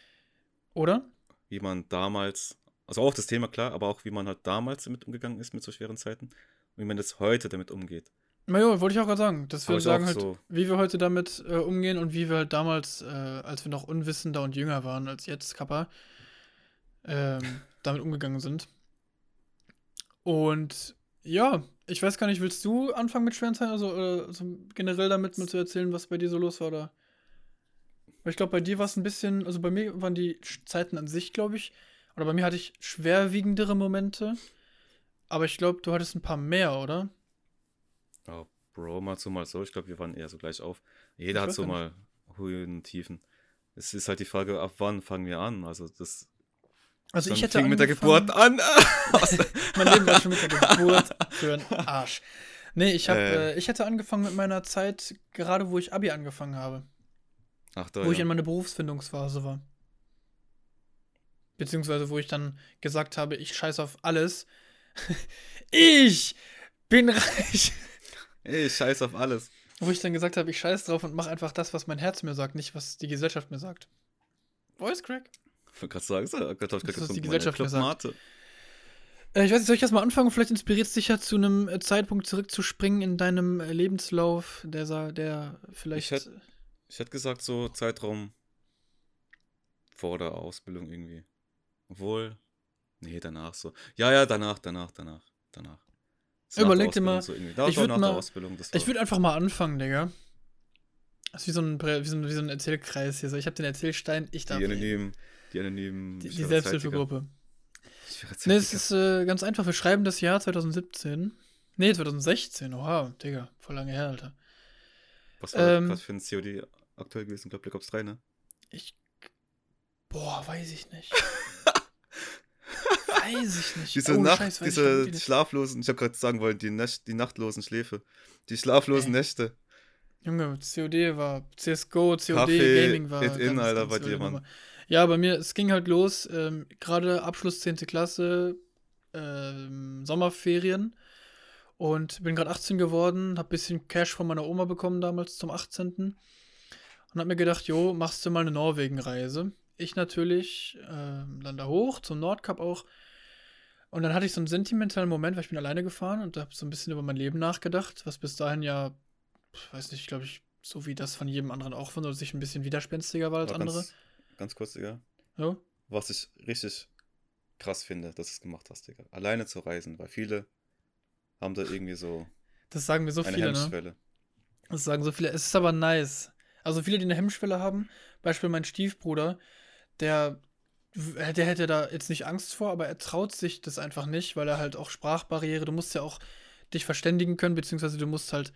Oder? wie man damals, also auch das Thema klar, aber auch wie man halt damals damit umgegangen ist mit so schweren Zeiten und wie man jetzt heute damit umgeht. Na ja, wollte ich auch gerade sagen, dass wir Aber sagen halt, so. wie wir heute damit äh, umgehen und wie wir halt damals, äh, als wir noch unwissender und jünger waren als jetzt, Kappa, ähm, damit umgegangen sind. Und ja, ich weiß gar nicht, willst du anfangen mit schweren Zeiten, also, oder also generell damit mal zu erzählen, was bei dir so los war, oder? Weil ich glaube, bei dir war es ein bisschen, also bei mir waren die Zeiten an sich, glaube ich, oder bei mir hatte ich schwerwiegendere Momente, aber ich glaube, du hattest ein paar mehr, oder? Ja, Bro, mal so, mal so. Ich glaube, wir waren eher so gleich auf. Jeder hat so mal Höhen und Tiefen. Es ist halt die Frage, ab wann fangen wir an? Also das Also dann ich hätte fing mit der Geburt an. Mein Leben war schon mit der Geburt für einen Arsch. Nee, ich, hab, Äh. äh, ich hätte angefangen mit meiner Zeit, gerade wo ich Abi angefangen habe. Ach da, wo ich ja. in meiner Berufsfindungsphase war. Beziehungsweise wo ich dann gesagt habe, ich scheiß auf alles. ich bin reich. Ey, scheiß auf alles. Wo ich dann gesagt habe, ich scheiß drauf und mache einfach das, was mein Herz mir sagt, nicht was die Gesellschaft mir sagt. Voice Crack? Ich wollte gerade sagen, so, Gott, Das, Gott, was Gott, die meine Gesellschaft gesagt. Mate. Äh, ich weiß nicht, soll ich erstmal anfangen? Vielleicht inspiriert es dich ja zu einem äh, Zeitpunkt zurückzuspringen in deinem äh, Lebenslauf, der, der vielleicht. Ich hätte gesagt, so Zeitraum vor der Ausbildung irgendwie. Obwohl, nee, danach so. Ja, ja, danach, danach, danach, danach. So Überleg dir mal, So. Das ich war würd nach mal-. Das Ich würde einfach mal anfangen, Digga. Das ist wie so ein, wie so ein, wie so ein Erzählkreis hier. So, ich habe den Erzählstein, ich darf die reden. Die anonymen. Die, die Selbsthilfegruppe. Ne, es ist äh, ganz einfach. Wir schreiben das Jahr 2017. Nee, 2016. Oha, Digga. Voll lange her, Alter. Was war ähm, das für ein COD aktuell gewesen? Ich glaube, Black Ops 3, ne? Ich. Boah, weiß ich nicht. weiß ich nicht. Diese, Oh, Nacht, Scheiß, ich diese nicht. schlaflosen, ich habe gerade sagen wollen, die, Nächt, die nachtlosen Schläfe. Die schlaflosen Ey. Nächte. Junge, COD war, CSGO, COD, Kaffee, Gaming war. It in, Alter, bei dir, Mann. Ja, bei mir, es ging halt los, ähm, gerade Abschluss 10. Klasse, ähm, Sommerferien und bin gerade 18 geworden, hab bisschen Cash von meiner Oma bekommen damals zum 18. und hab mir gedacht, jo, machst du mal eine Norwegen-Reise. Ich natürlich, ähm, dann da hoch, zum Nordkap auch. Und dann hatte ich so einen sentimentalen Moment, weil ich bin alleine gefahren und habe so ein bisschen über mein Leben nachgedacht, was bis dahin ja, weiß nicht, glaube ich, so wie das von jedem anderen auch von, oder sich ein bisschen widerspenstiger war als andere. Ganz, ganz kurz, Digga. Ja. Was ich richtig krass finde, dass du es gemacht hast, Digga. Alleine zu reisen, weil viele haben da irgendwie so Das sagen mir so eine viele, ne? Hemmschwelle. Das sagen so viele. Es ist aber nice. Also viele, die eine Hemmschwelle haben, Beispiel mein Stiefbruder, der, der hätte da jetzt nicht Angst vor, aber er traut sich das einfach nicht, weil er halt auch Sprachbarriere, du musst ja auch dich verständigen können, beziehungsweise du musst halt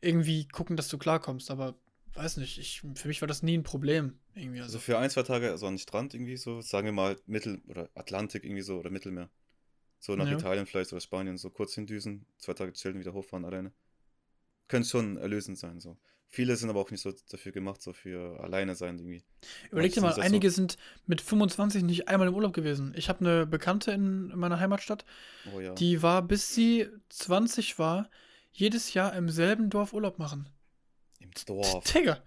irgendwie gucken, dass du klarkommst. Aber weiß nicht, ich, für mich war das nie ein Problem. Irgendwie. Also Also, für ein, zwei Tage so an den Strand irgendwie so, sagen wir mal Mittel- oder Atlantik irgendwie so oder Mittelmeer. So nach Ja. Italien vielleicht oder Spanien, so kurz hindüsen, zwei Tage chillen, wieder hochfahren alleine. Könnte schon erlösend sein, so. Viele sind aber auch nicht so dafür gemacht, so für alleine sein irgendwie. überleg dir mal, einige sind mit 25 nicht einmal im Urlaub gewesen. Ich habe eine Bekannte in meiner Heimatstadt, Oh ja. Die war, bis sie 20 war, jedes Jahr im selben Dorf Urlaub machen. Im Dorf. Digga,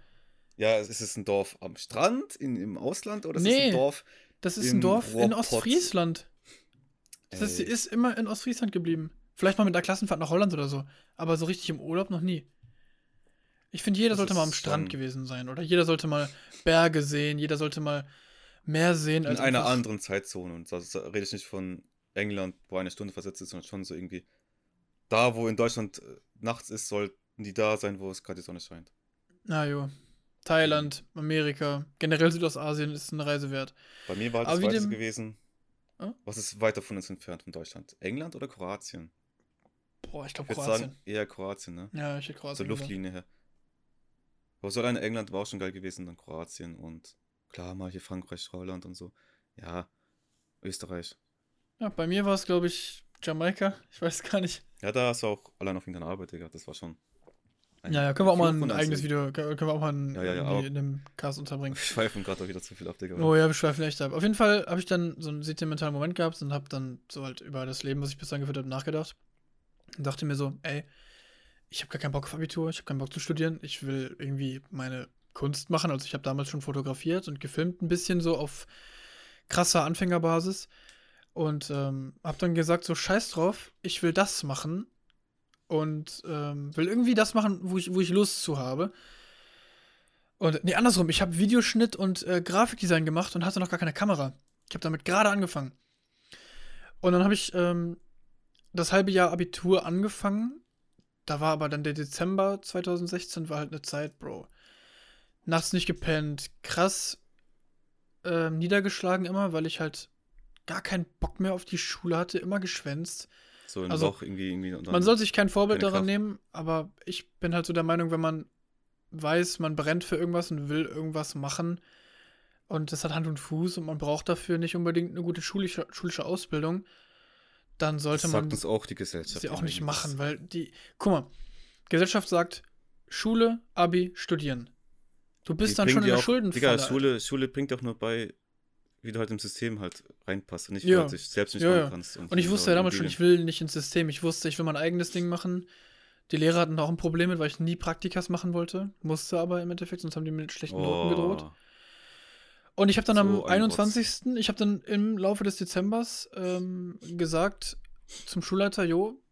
Ja, ist es ein Dorf am Strand, in, im Ausland oder ist es Nee. ein Dorf? das ist ein Dorf in Ruhrpott. Ostfriesland. Das ist immer in Ostfriesland geblieben. Vielleicht mal mit einer Klassenfahrt nach Holland oder so. Aber so richtig im Urlaub noch nie. Ich finde, jeder Das sollte mal am Strand gewesen sein. Oder jeder sollte mal Berge sehen. Jeder sollte mal mehr sehen. in Als einer anderen Zeitzone. Und da da rede ich nicht von England, wo eine Stunde versetzt ist, sondern schon so irgendwie da, wo in Deutschland äh, nachts ist, sollten die da sein, wo es gerade die Sonne scheint. Na jo. Thailand, Amerika, generell Südostasien ist eine Reise wert. Bei mir war das dem- gewesen. Hm? Was ist weiter von uns entfernt von Deutschland? England oder Kroatien? Boah, ich glaube würde Kroatien. sagen, eher Kroatien, ne? Ja, ich hätte Zur Kroatien. gesagt. Luftlinie her. Aber so alleine England war auch schon geil gewesen, dann Kroatien und klar mal hier Frankreich, Holland und so. Ja, Österreich. Ja, bei mir war es, glaube ich, Jamaika. Ich weiß gar nicht. Ja, da hast du auch allein auf irgendeine Arbeit, Digga. Das war schon. Ja, ja, können wir auch mal ein eigenes. Video, können wir auch mal ein, Ja, ja, ja, in einem Cast unterbringen. Wir schweifen gerade auch wieder zu viel ab, Digga. Oh ja, wir schweifen echt ab. Auf jeden Fall habe ich dann so einen sentimentalen Moment gehabt und habe dann so halt über das Leben, was ich bis dahin geführt habe, nachgedacht. Und dachte mir so, ey, ich habe gar keinen Bock auf Abitur, ich habe keinen Bock zu studieren, ich will irgendwie meine Kunst machen. Also ich habe damals schon fotografiert und gefilmt ein bisschen so auf krasser Anfängerbasis. Und ähm, habe dann gesagt, so scheiß drauf, ich will das machen. Und ähm, will irgendwie das machen, wo ich, wo ich Lust zu habe. Und nee, andersrum, ich habe Videoschnitt und äh, Grafikdesign gemacht und hatte noch gar keine Kamera. Ich habe damit gerade angefangen. Und dann habe ich ähm, das halbe Jahr Abitur angefangen. Da war aber dann der Dezember 2016, war halt eine Zeit, Bro. Nachts nicht gepennt, krass ähm, niedergeschlagen immer, weil ich halt gar keinen Bock mehr auf die Schule hatte, immer geschwänzt. So ein also, Loch irgendwie, irgendwie. Man soll sich kein Vorbild daran nehmen, aber ich bin halt so der Meinung, wenn man weiß, man brennt für irgendwas und will irgendwas machen und das hat Hand und Fuß und man braucht dafür nicht unbedingt eine gute schulische, schulische Ausbildung, dann sollte das man sagt uns auch die Gesellschaft. sie auch nicht machen, weil die, guck mal, Gesellschaft sagt, Schule, Abi, studieren. Du bist Die dann schon in der auch- Schuldenfalle. Digga, Schule, Schule bringt auch nur bei, wie du halt im System halt reinpasst und nicht, Ja. weil du dich selbst nicht Ja, machen ja. kannst. Und ich wusste ja damals schon, ich will nicht ins System. Ich wusste, ich will mein eigenes Ding machen. Die Lehrer hatten auch ein Problem mit, weil ich nie Praktikas machen wollte. Musste aber im Endeffekt, sonst haben die mir mit schlechten Noten gedroht. Und ich habe dann am Oh. So ein 21. Ich habe dann im Laufe des Dezembers ähm, gesagt zum Schulleiter, jo,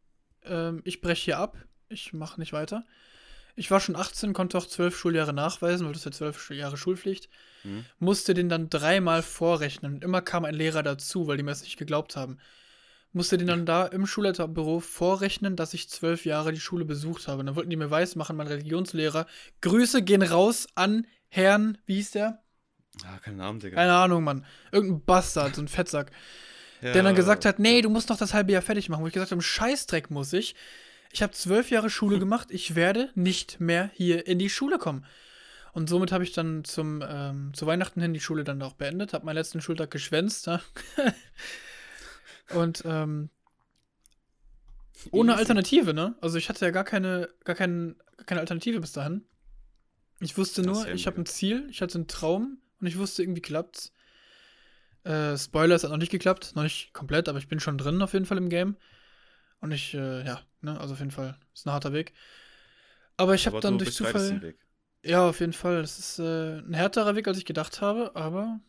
ähm, ich breche hier ab. Ich mache nicht weiter. Ich war schon 18, konnte auch zwölf Schuljahre nachweisen, weil das ja zwölf Jahre Schulpflicht. Hm? Musste den dann dreimal vorrechnen. Und immer kam ein Lehrer dazu, weil die mir das nicht geglaubt haben. Musste den dann da im Schulleiterbüro vorrechnen, dass ich zwölf Jahre die Schule besucht habe. Und dann wollten die mir weismachen, mein Religionslehrer. Grüße gehen raus an Herrn, wie hieß der? Ah, kein Namen, Digga. Keine Ahnung, Mann. Irgendein Bastard, so ein Fettsack. ja, Der dann gesagt hat, nee, du musst noch das halbe Jahr fertig machen. Wo ich gesagt habe, Scheißdreck muss ich. Ich habe zwölf Jahre Schule gemacht, ich werde nicht mehr hier in die Schule kommen. Und somit habe ich dann zum, ähm, zu Weihnachten hin die Schule dann auch beendet, habe meinen letzten Schultag geschwänzt. Ja? Und ähm, ohne. Alternative, ne? Also ich hatte ja gar keine, gar kein, gar keine Alternative bis dahin. Ich wusste nur, ich habe ein Ziel, ich hatte einen Traum und ich wusste, irgendwie klappt's. Äh, Spoiler, es hat noch nicht geklappt, noch nicht komplett, aber ich bin schon drin auf jeden Fall im Game. Und ich, äh, ja, ne, also auf jeden Fall, ist ein harter Weg. Aber ich habe dann du durch Zufall. Ja, auf jeden Fall. Es ist äh, ein härterer Weg, als ich gedacht habe, aber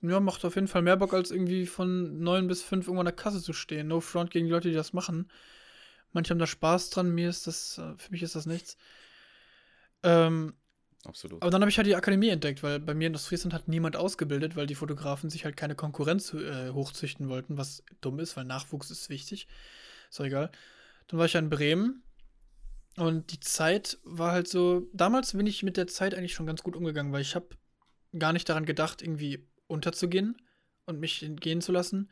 ja, macht auf jeden Fall mehr Bock, als irgendwie von 9 bis 5 irgendwo an der Kasse zu stehen. No front gegen die Leute, die das machen. Manche haben da Spaß dran, mir ist das, äh, für mich ist das nichts. Ähm, Absolut. aber dann habe ich halt die Akademie entdeckt, weil bei mir in Ostfriesland hat niemand ausgebildet, weil die Fotografen sich halt keine Konkurrenz äh, hochzüchten wollten, was dumm ist, weil Nachwuchs ist wichtig. Ist doch egal. Dann war ich ja in Bremen und die Zeit war halt so. Damals bin ich mit der Zeit eigentlich schon ganz gut umgegangen, weil ich habe gar nicht daran gedacht, irgendwie unterzugehen und mich gehen zu lassen.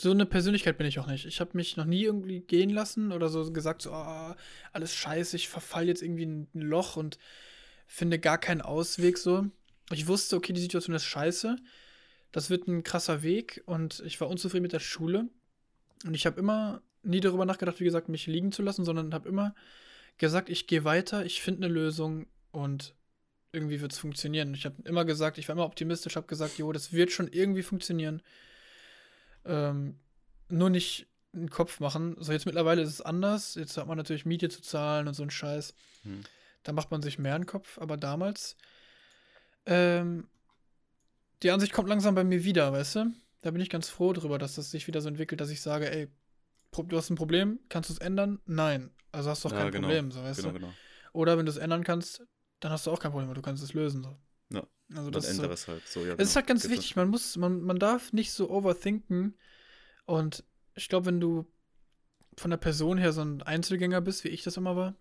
So eine Persönlichkeit bin ich auch nicht. Ich habe mich noch nie irgendwie gehen lassen oder so gesagt, so, ah, alles scheiße, ich verfall jetzt irgendwie in ein Loch und finde gar keinen Ausweg so. Ich wusste, okay, die Situation ist scheiße. Das wird ein krasser Weg und ich war unzufrieden mit der Schule. Und ich habe immer nie darüber nachgedacht, wie gesagt, mich liegen zu lassen, sondern habe immer gesagt, ich gehe weiter, ich finde eine Lösung und irgendwie wird es funktionieren. Ich habe immer gesagt, ich war immer optimistisch, habe gesagt, jo, das wird schon irgendwie funktionieren. Ähm, nur nicht einen Kopf machen. So, jetzt mittlerweile ist es anders. Jetzt hat man natürlich Miete zu zahlen und so ein Scheiß. Hm. Da macht man sich mehr einen Kopf, aber damals, ähm, die Ansicht kommt langsam bei mir wieder, weißt du? Da bin ich ganz froh drüber, dass das sich wieder so entwickelt, dass ich sage, ey, du hast ein Problem, kannst du es ändern? Nein. Also hast du auch Ja, kein genau. Problem, so weißt Genau, du? genau. Oder wenn du es ändern kannst, dann hast du auch kein Problem, weil du kannst es lösen. So. Ja. Also das ist es halt so. Ja, Es ist genau. halt ganz Geht wichtig, man muss, man, man darf nicht so overthinken Und ich glaube, wenn du von der Person her so ein Einzelgänger bist, wie ich das immer war,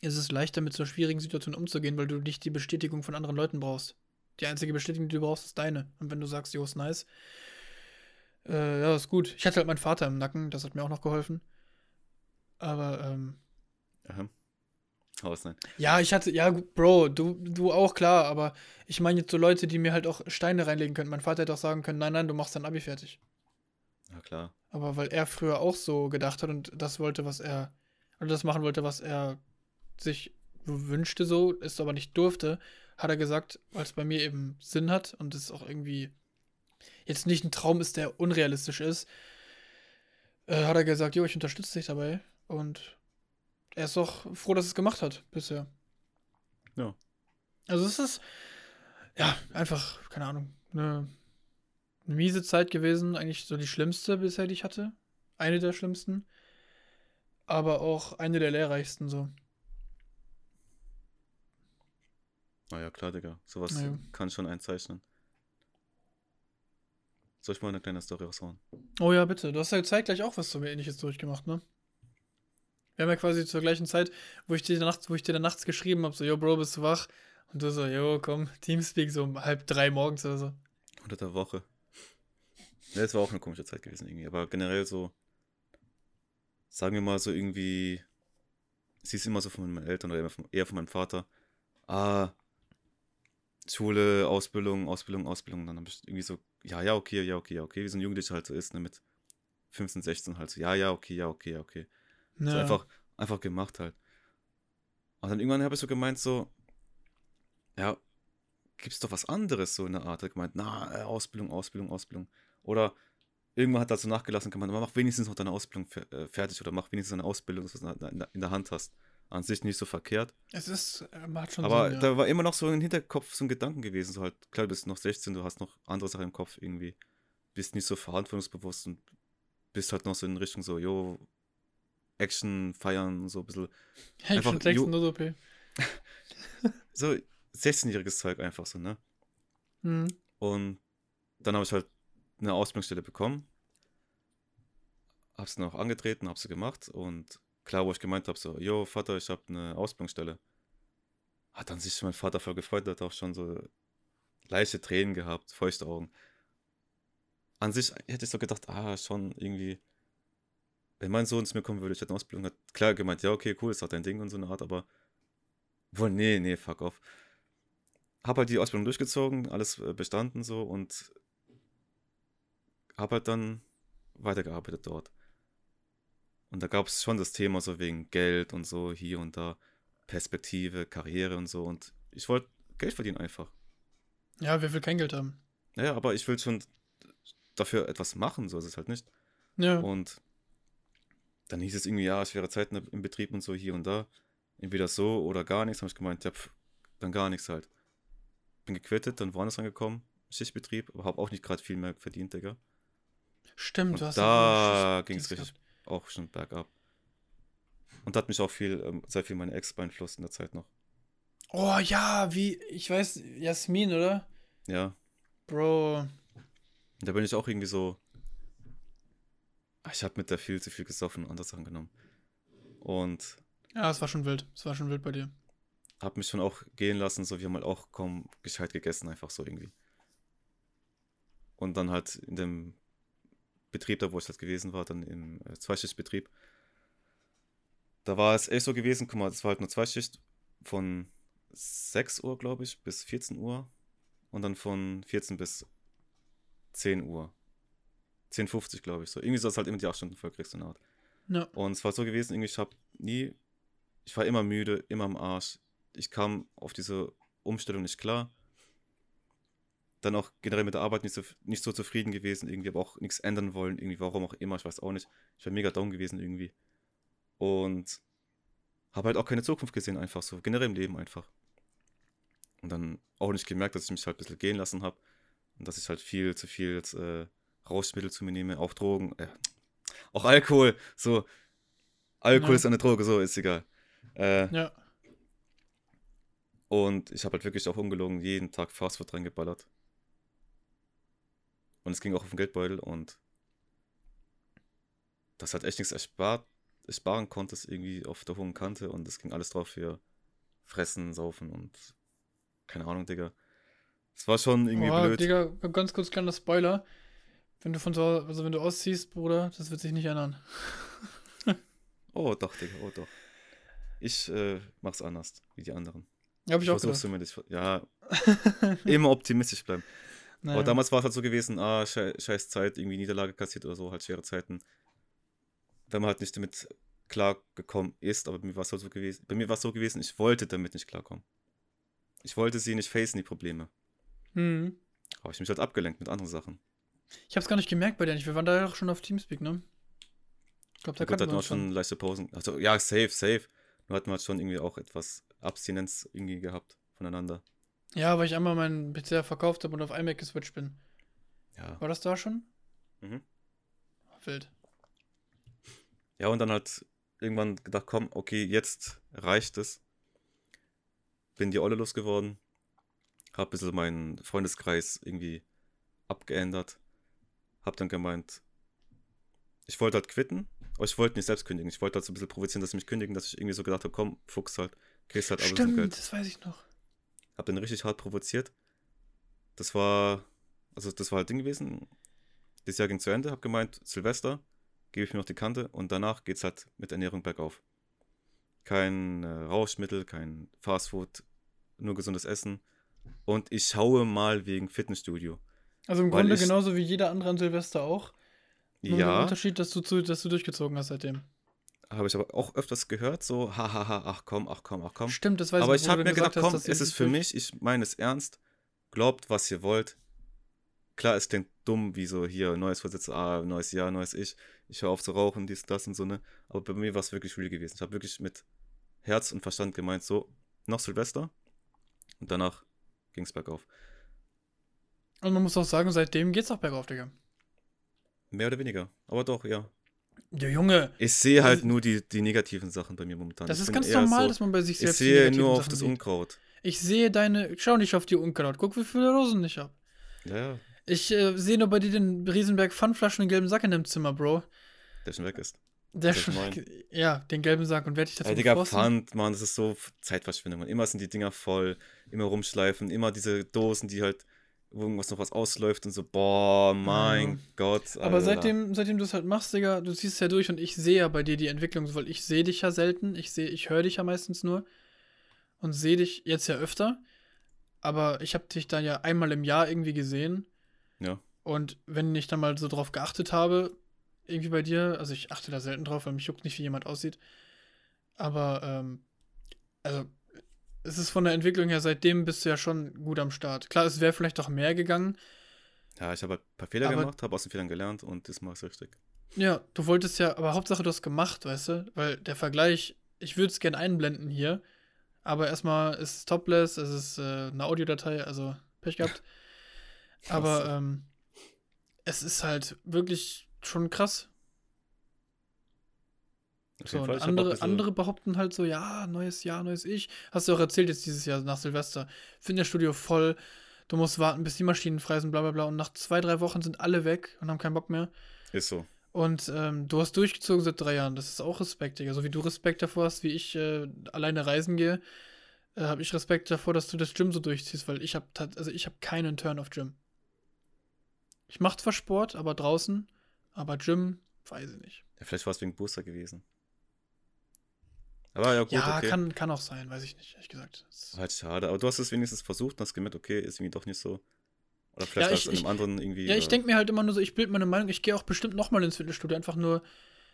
ist es leichter, mit so schwierigen Situationen umzugehen, weil du nicht die Bestätigung von anderen Leuten brauchst. Die einzige Bestätigung, die du brauchst, ist deine. Und wenn du sagst, jo, ist nice, äh, ja, ist gut. Ich hatte halt meinen Vater im Nacken, das hat mir auch noch geholfen. Aber, ähm. Aha. Haus, nein. Ja, ich hatte, ja, Bro, du, du auch, klar, aber ich meine jetzt so Leute, die mir halt auch Steine reinlegen können. Mein Vater hätte auch sagen können, nein, nein, du machst dein Abi fertig. Ja, klar. Aber weil er früher auch so gedacht hat und das wollte, was er, oder das machen wollte, was er sich wünschte, so, es aber nicht durfte, hat er gesagt, weil es bei mir eben Sinn hat und es auch irgendwie jetzt nicht ein Traum ist, der unrealistisch ist, äh, hat er gesagt, jo, ich unterstütze dich dabei und er ist auch froh, dass es gemacht hat bisher. Ja. Also es ist, ja, einfach, keine Ahnung, eine, eine miese Zeit gewesen, eigentlich so die schlimmste bisher, die ich hatte. Eine der schlimmsten. Aber auch eine der lehrreichsten so. Naja, klar, Digga. Sowas Naja. kann schon einzeichnen. Soll ich mal eine kleine Story raushauen? Oh ja, bitte. Du hast ja zeitgleich auch was so ähnliches durchgemacht, ne? Wir haben ja quasi zur gleichen Zeit, wo ich dir nachts, wo ich dir dann nachts geschrieben habe, so, yo, Bro, bist du wach? Und du so, yo, komm, Teamspeak, so um halb drei morgens oder so. Unter der Woche. Ja, es war auch eine komische Zeit gewesen irgendwie. Aber generell so, sagen wir mal so irgendwie, sie ist immer so von meinen Eltern oder eher von, eher von meinem Vater. Ah, Schule, Ausbildung, Ausbildung, Ausbildung. Dann habe ich irgendwie so, ja, ja, okay, ja, okay, ja, okay. Wie so ein Jugendlicher halt so ist, ne, mit 15, 16 halt so, ja, ja, okay, ja, okay, ja, okay. So Ja. einfach, einfach gemacht halt. Und dann irgendwann habe ich so gemeint, so, ja, gibt's doch was anderes so in der Art. Er hat gemeint, na, äh, Ausbildung, Ausbildung, Ausbildung. Oder irgendwann hat so nachgelassen und gemeint, mach wenigstens noch deine Ausbildung äh, fertig oder mach wenigstens eine Ausbildung, dass du es in der Hand hast. An sich nicht so verkehrt. Es ist, äh, macht schon Aber Sinn, ja. da war immer noch so im Hinterkopf so ein Gedanken gewesen, so halt, klar, du bist noch 16, du hast noch andere Sachen im Kopf irgendwie. Bist nicht so verantwortungsbewusst und bist halt noch so in Richtung so, jo, Action, feiern, so ein bisschen ich einfach ju- nur so okay. so 16-jähriges Zeug einfach so, ne? Mhm. Und dann habe ich halt eine Ausbildungsstelle bekommen. Hab's dann auch angetreten, hab sie gemacht und klar, wo ich gemeint habe, so, yo, Vater, ich habe eine Ausbildungsstelle. Hat dann sich mein Vater voll gefreut, hat auch schon so leichte Tränen gehabt, feuchte Augen. An sich hätte ich so gedacht, ah, schon irgendwie, wenn mein Sohn zu mir kommen würde, ich hätte eine Ausbildung, hat klar gemeint, ja, okay, cool, ist auch dein Ding und so eine Art, aber wohl, nee, nee, fuck off. Hab halt die Ausbildung durchgezogen, alles äh, bestanden so und hab halt dann weitergearbeitet dort. Und da gab es schon das Thema so wegen Geld und so hier und da, Perspektive, Karriere und so. Und ich wollte Geld verdienen einfach. Ja, wer will kein Geld haben? Naja, aber ich will schon dafür etwas machen, so ist es halt nicht. Ja. Und dann hieß es irgendwie, ja, es wäre Zeit im Betrieb und so hier und da. Entweder so oder gar nichts. Habe ich gemeint, ja, pf, dann gar nichts halt. Bin gequittet, dann woanders angekommen, Schichtbetrieb, aber habe auch nicht gerade viel mehr verdient, Digga. Stimmt, Und du hast da ging es richtig auch schon bergab. Und hat mich auch viel, ähm, sehr viel meine Ex beeinflusst in der Zeit noch. Oh ja, wie, ich weiß, Jasmin, oder? Ja, Bro. da bin ich auch irgendwie so. Ich habe mit der viel zu viel gesoffen und andere Sachen genommen. Und Ja, es war schon wild. Es war schon wild bei dir. habe mich schon auch gehen lassen, so wir haben halt auch kaum gescheit gegessen, einfach so irgendwie. Und dann halt in dem Betrieb, da wo ich halt gewesen war, dann im äh, Zweischichtbetrieb, da war es echt so gewesen, guck mal, es war halt nur Zweischicht von 6 Uhr, glaube ich, bis 14 Uhr und dann von 14 bis 10 Uhr. 10.50 glaube ich, so. Irgendwie so, du halt immer die 8 Stunden voll kriegst, eine Art. Ja. Und es war so gewesen, irgendwie, ich habe nie, ich war immer müde, immer am Arsch. Ich kam auf diese Umstellung nicht klar. Dann auch generell mit der Arbeit nicht so, nicht so zufrieden gewesen, irgendwie, aber auch nichts ändern wollen, irgendwie, warum auch immer, ich weiß auch nicht. Ich war mega down gewesen irgendwie. Und habe halt auch keine Zukunft gesehen, einfach so, generell im Leben einfach. Und dann auch nicht gemerkt, dass ich mich halt ein bisschen gehen lassen habe. Und dass ich halt viel zu viel jetzt, äh, Rauschmittel zu mir nehme, auch Drogen, äh, auch Alkohol, so. Alkohol Ja. ist eine Droge, so ist egal. Äh, Ja. und ich habe halt wirklich auch ungelogen jeden Tag Fastfood reingeballert. Und es ging auch auf den Geldbeutel und dass halt echt nichts erspart, ersparen konntest, irgendwie auf der hohen Kante und es ging alles drauf für Fressen, Saufen und keine Ahnung, Digga. Es war schon irgendwie Oh, blöd. Digga, ganz kurz kleiner Spoiler. Wenn du von so, also wenn du ausziehst, Bruder, das wird sich nicht ändern. Oh, doch, Digga, oh, doch. Ich äh, mach's anders, wie die anderen. Ja, hab ich auch Versuch's zumindest. Ja, immer optimistisch bleiben. Naja. Aber damals war es halt so gewesen, ah, schei scheiß Zeit, irgendwie Niederlage kassiert oder so, halt schwere Zeiten. Wenn man halt nicht damit klargekommen ist, aber bei mir war es halt so gewesen, bei mir war es so gewesen, ich wollte damit nicht klarkommen. Ich wollte sie nicht facen, die Probleme. Hm. Habe ich mich halt abgelenkt mit anderen Sachen. Ich hab's gar nicht gemerkt bei dir nicht. Wir waren da ja auch schon auf Teamspeak, ne? Ich glaube, da Gut, kannten hatten wir auch schon. leichte Pausen. Also, ja, safe, safe. Nur hatten wir halt schon irgendwie auch etwas Abstinenz irgendwie gehabt voneinander. Ja, weil ich einmal meinen PC verkauft habe und auf iMac geswitcht bin. Ja. War das da schon? Mhm. Wild. Ja, und dann halt irgendwann gedacht, komm, okay, jetzt reicht es. Bin die Olle losgeworden. Hab ein bisschen meinen Freundeskreis irgendwie abgeändert. Hab dann gemeint, ich wollte halt quitten, aber ich wollte nicht selbst kündigen. Ich wollte halt so ein bisschen provozieren, dass sie mich kündigen, dass ich irgendwie so gedacht habe, komm, Fuchs halt, kriegst halt alles im Stimmt, Geld. das weiß ich noch. Hab den richtig hart provoziert. Das war, also das war halt Ding gewesen. Das Jahr ging zu Ende, hab gemeint, Silvester, gebe ich mir noch die Kante und danach geht's halt mit Ernährung bergauf. Kein äh, Rauschmittel, kein Fastfood, nur gesundes Essen. Und ich schaue mal wegen Fitnessstudio. Also im Grunde ich- genauso wie jeder andere an Silvester auch. Nur mit dem Ja, Unterschied, dass du, zu, dass du durchgezogen hast seitdem. Habe ich aber auch öfters gehört, so, hahaha, ach komm, ach komm, ach komm. Stimmt, das weiß aber ich ich wo habe mir gedacht, hast, komm, es ist für mich, ich meine es ernst. Glaubt, was ihr wollt. Klar, es klingt dumm, wie so hier, neues Vorsitz, ah, neues Jahr, neues Ich. Ich höre auf zu rauchen, dies, das und so, ne? Aber bei mir war es wirklich real gewesen. Ich habe wirklich mit Herz und Verstand gemeint, so, noch Silvester. Und danach ging es bergauf. Und man muss auch sagen, seitdem geht's auch bergauf, Digga. Mehr oder weniger. Aber doch, ja. Ja, Junge, Ich sehe halt nur die, die negativen Sachen bei mir momentan. das Ich ist ganz normal, so, dass man bei sich Ich selbst die sehe nur auf Sachen das sieht. Unkraut. Ich sehe deine. Schau nicht auf die Unkraut. Guck, wie viele Rosen ich hab. Ja, ja, Ich äh, sehe nur bei dir den Riesenberg Pfandflaschen und gelben Sack in dem Zimmer, Bro. der schon weg ist. Der schon. ich Ja, den gelben Sack. Und werde ich dazu Ey, Digga? Pfand, Mann, das ist so Zeitverschwendung. Mann. Immer sind die Dinger voll, immer rumschleifen, immer diese Dosen, die halt, wo irgendwas noch was ausläuft und so, boah, mein Ja. Gott. Aber Alter. seitdem, seitdem du es halt machst, Digga, du ziehst es ja durch und ich sehe ja bei dir die Entwicklung, weil ich sehe dich ja selten, ich sehe, ich höre dich ja meistens nur und sehe dich jetzt ja öfter, aber ich habe dich dann ja einmal im Jahr irgendwie gesehen Ja, und wenn ich dann mal so drauf geachtet habe, irgendwie bei dir, also ich achte da selten drauf, weil mich juckt nicht, wie jemand aussieht, aber ähm, also es ist von der Entwicklung her, seitdem bist du ja schon gut am Start. Klar, es wäre vielleicht auch mehr gegangen, ja ich habe halt ein paar Fehler gemacht, habe aus den Fehlern gelernt und das mache ich richtig. Ja, du wolltest ja, aber Hauptsache du hast gemacht, weißt du? Weil der Vergleich, ich würde es gern einblenden hier, aber erstmal ist es topless, es ist äh, eine Audiodatei, also Pech gehabt. aber ähm, es ist halt wirklich schon krass. So, und andere, andere behaupten halt so, ja, neues Jahr, neues Ich. Hast du auch erzählt jetzt dieses Jahr nach Silvester. Fitnessstudio voll, du musst warten, bis die Maschinen frei sind, bla bla bla. Und nach zwei, drei Wochen sind alle weg und haben keinen Bock mehr. Ist so. Und ähm, du hast durchgezogen seit drei Jahren. Das ist auch Respekt, Digga. So wie du Respekt davor hast, wie ich äh, alleine reisen gehe, äh, habe ich Respekt davor, dass du das Gym so durchziehst, weil ich habe also ich habe keinen Turn auf Gym. Ich mache zwar Sport, aber draußen, aber Gym, weiß ich nicht. Ja, vielleicht war es wegen Booster gewesen. Aber ja, gut, ja, okay. kann, kann auch sein, weiß ich nicht, ehrlich gesagt. Halt schade, aber du hast es wenigstens versucht und hast gemerkt, okay, ist irgendwie doch nicht so. Oder vielleicht Ja, war ich- es in einem anderen irgendwie. Ja, ich äh, denke mir halt immer nur so, ich bilde meine Meinung, ich gehe auch bestimmt nochmal ins Fitnessstudio, einfach nur,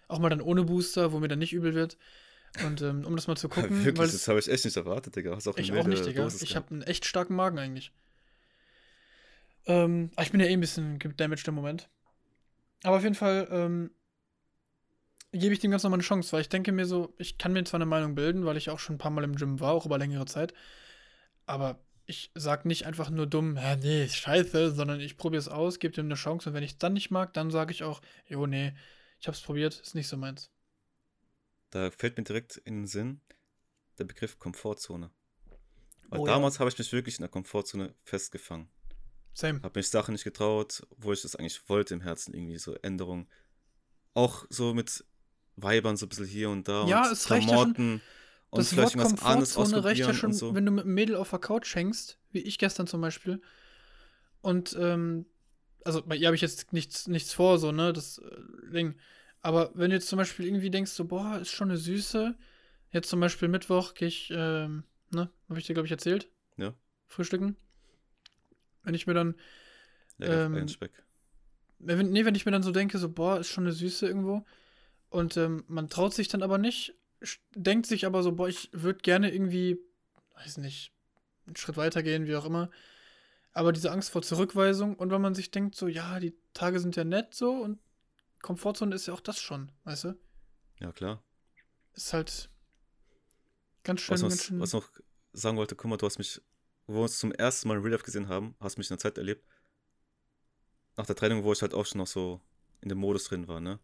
auch mal dann ohne Booster, wo mir dann nicht übel wird. Und ähm, um das mal zu gucken, Wirklich, weil das habe ich echt nicht erwartet, Digga. Hast auch Ich auch nicht, Digga. Dosis Ich habe einen echt starken Magen eigentlich. Ähm, aber ich bin ja eh ein bisschen gedamaged im Moment. Aber auf jeden Fall ähm, gebe ich dem Ganzen nochmal eine Chance, weil ich denke mir so, ich kann mir zwar eine Meinung bilden, weil ich auch schon ein paar Mal im Gym war, auch über längere Zeit. Aber ich sag nicht einfach nur dumm, hä, nee, ist scheiße, sondern ich probiere es aus, gebe dem eine Chance und wenn ich es dann nicht mag, dann sage ich auch, jo, nee, ich hab's probiert, ist nicht so meins. Da fällt mir direkt in den Sinn der Begriff Komfortzone. Weil Oh ja. damals habe ich mich wirklich in der Komfortzone festgefangen. Same. Habe mich Sachen nicht getraut, wo ich das eigentlich wollte im Herzen, irgendwie so Änderungen. auch so mit Weibern so ein bisschen hier und da Ja, und es reicht ja schon- Klamotten und das vielleicht Wort Komfortzone reicht ja schon, so. wenn du mit einem Mädel auf der Couch hängst, wie ich gestern zum Beispiel. Und, ähm, also bei ihr habe ich jetzt nichts, nichts vor, so, ne, das äh, Ding. Aber wenn du jetzt zum Beispiel irgendwie denkst, so, boah, ist schon eine Süße. Jetzt zum Beispiel Mittwoch gehe ich, ähm, ne, habe ich dir, glaube ich, erzählt. Ja. Frühstücken. Wenn ich mir dann, Lecker ähm, Einspeck. wenn, nee, wenn ich mir dann so denke, so, boah, ist schon eine Süße irgendwo. Und ähm, man traut sich dann aber nicht, denkt sich aber so, boah, ich würde gerne irgendwie, weiß nicht, einen Schritt weiter gehen, wie auch immer. Aber diese Angst vor Zurückweisung und wenn man sich denkt, so, ja, die Tage sind ja nett so und Komfortzone ist ja auch das schon, weißt du? Ja, klar. Ist halt ganz schön, Was, ganz was, schön. was noch sagen wollte, guck mal, du hast mich, wo wir uns zum ersten Mal in Real Life gesehen haben, hast mich in der Zeit erlebt. Nach der Trennung, wo ich halt auch schon noch so in dem Modus drin war, ne?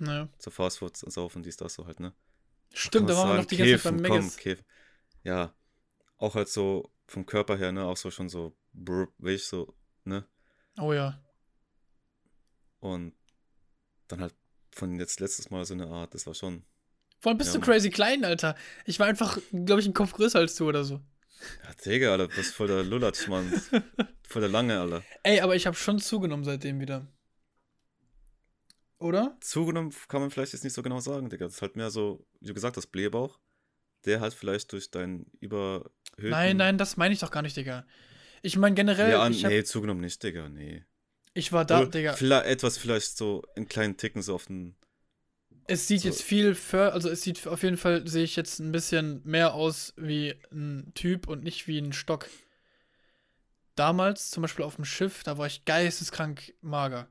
Naja. So Fastfood, Saufen, dies, das so halt, ne? Stimmt, da waren wir noch die ganze Zeit beim komm. Ja, auch halt so vom Körper her, ne? Auch so schon so, brr, weißt so, ne? Oh ja. Und dann halt von jetzt letztes Mal so eine Art, das war schon, Vor allem bist Ja, du crazy klein, Alter. Ich war einfach, glaube ich, einen Kopf größer als du oder so. ja, Digga, Alter, das ist voll der Lullatsch, Mann. voll der Lange, Alter. Ey, aber ich habe schon zugenommen seitdem wieder. Oder? Zugenommen kann man vielleicht jetzt nicht so genau sagen, Digga. Das ist halt mehr so, wie du gesagt hast, Blähbauch. Der halt vielleicht durch deinen überhöhten... Nein, nein, das meine ich doch gar nicht, Digga. Ich meine generell, Ja, ich, hab, nee, zugenommen nicht, Digga, nee. ich war da, Oder Digga. Vielleicht, etwas vielleicht so in kleinen Ticken so auf den... Es sieht so- jetzt viel, für, also es sieht auf jeden Fall, sehe ich jetzt ein bisschen mehr aus wie ein Typ und nicht wie ein Stock. Damals, zum Beispiel auf dem Schiff, da war ich geisteskrank mager.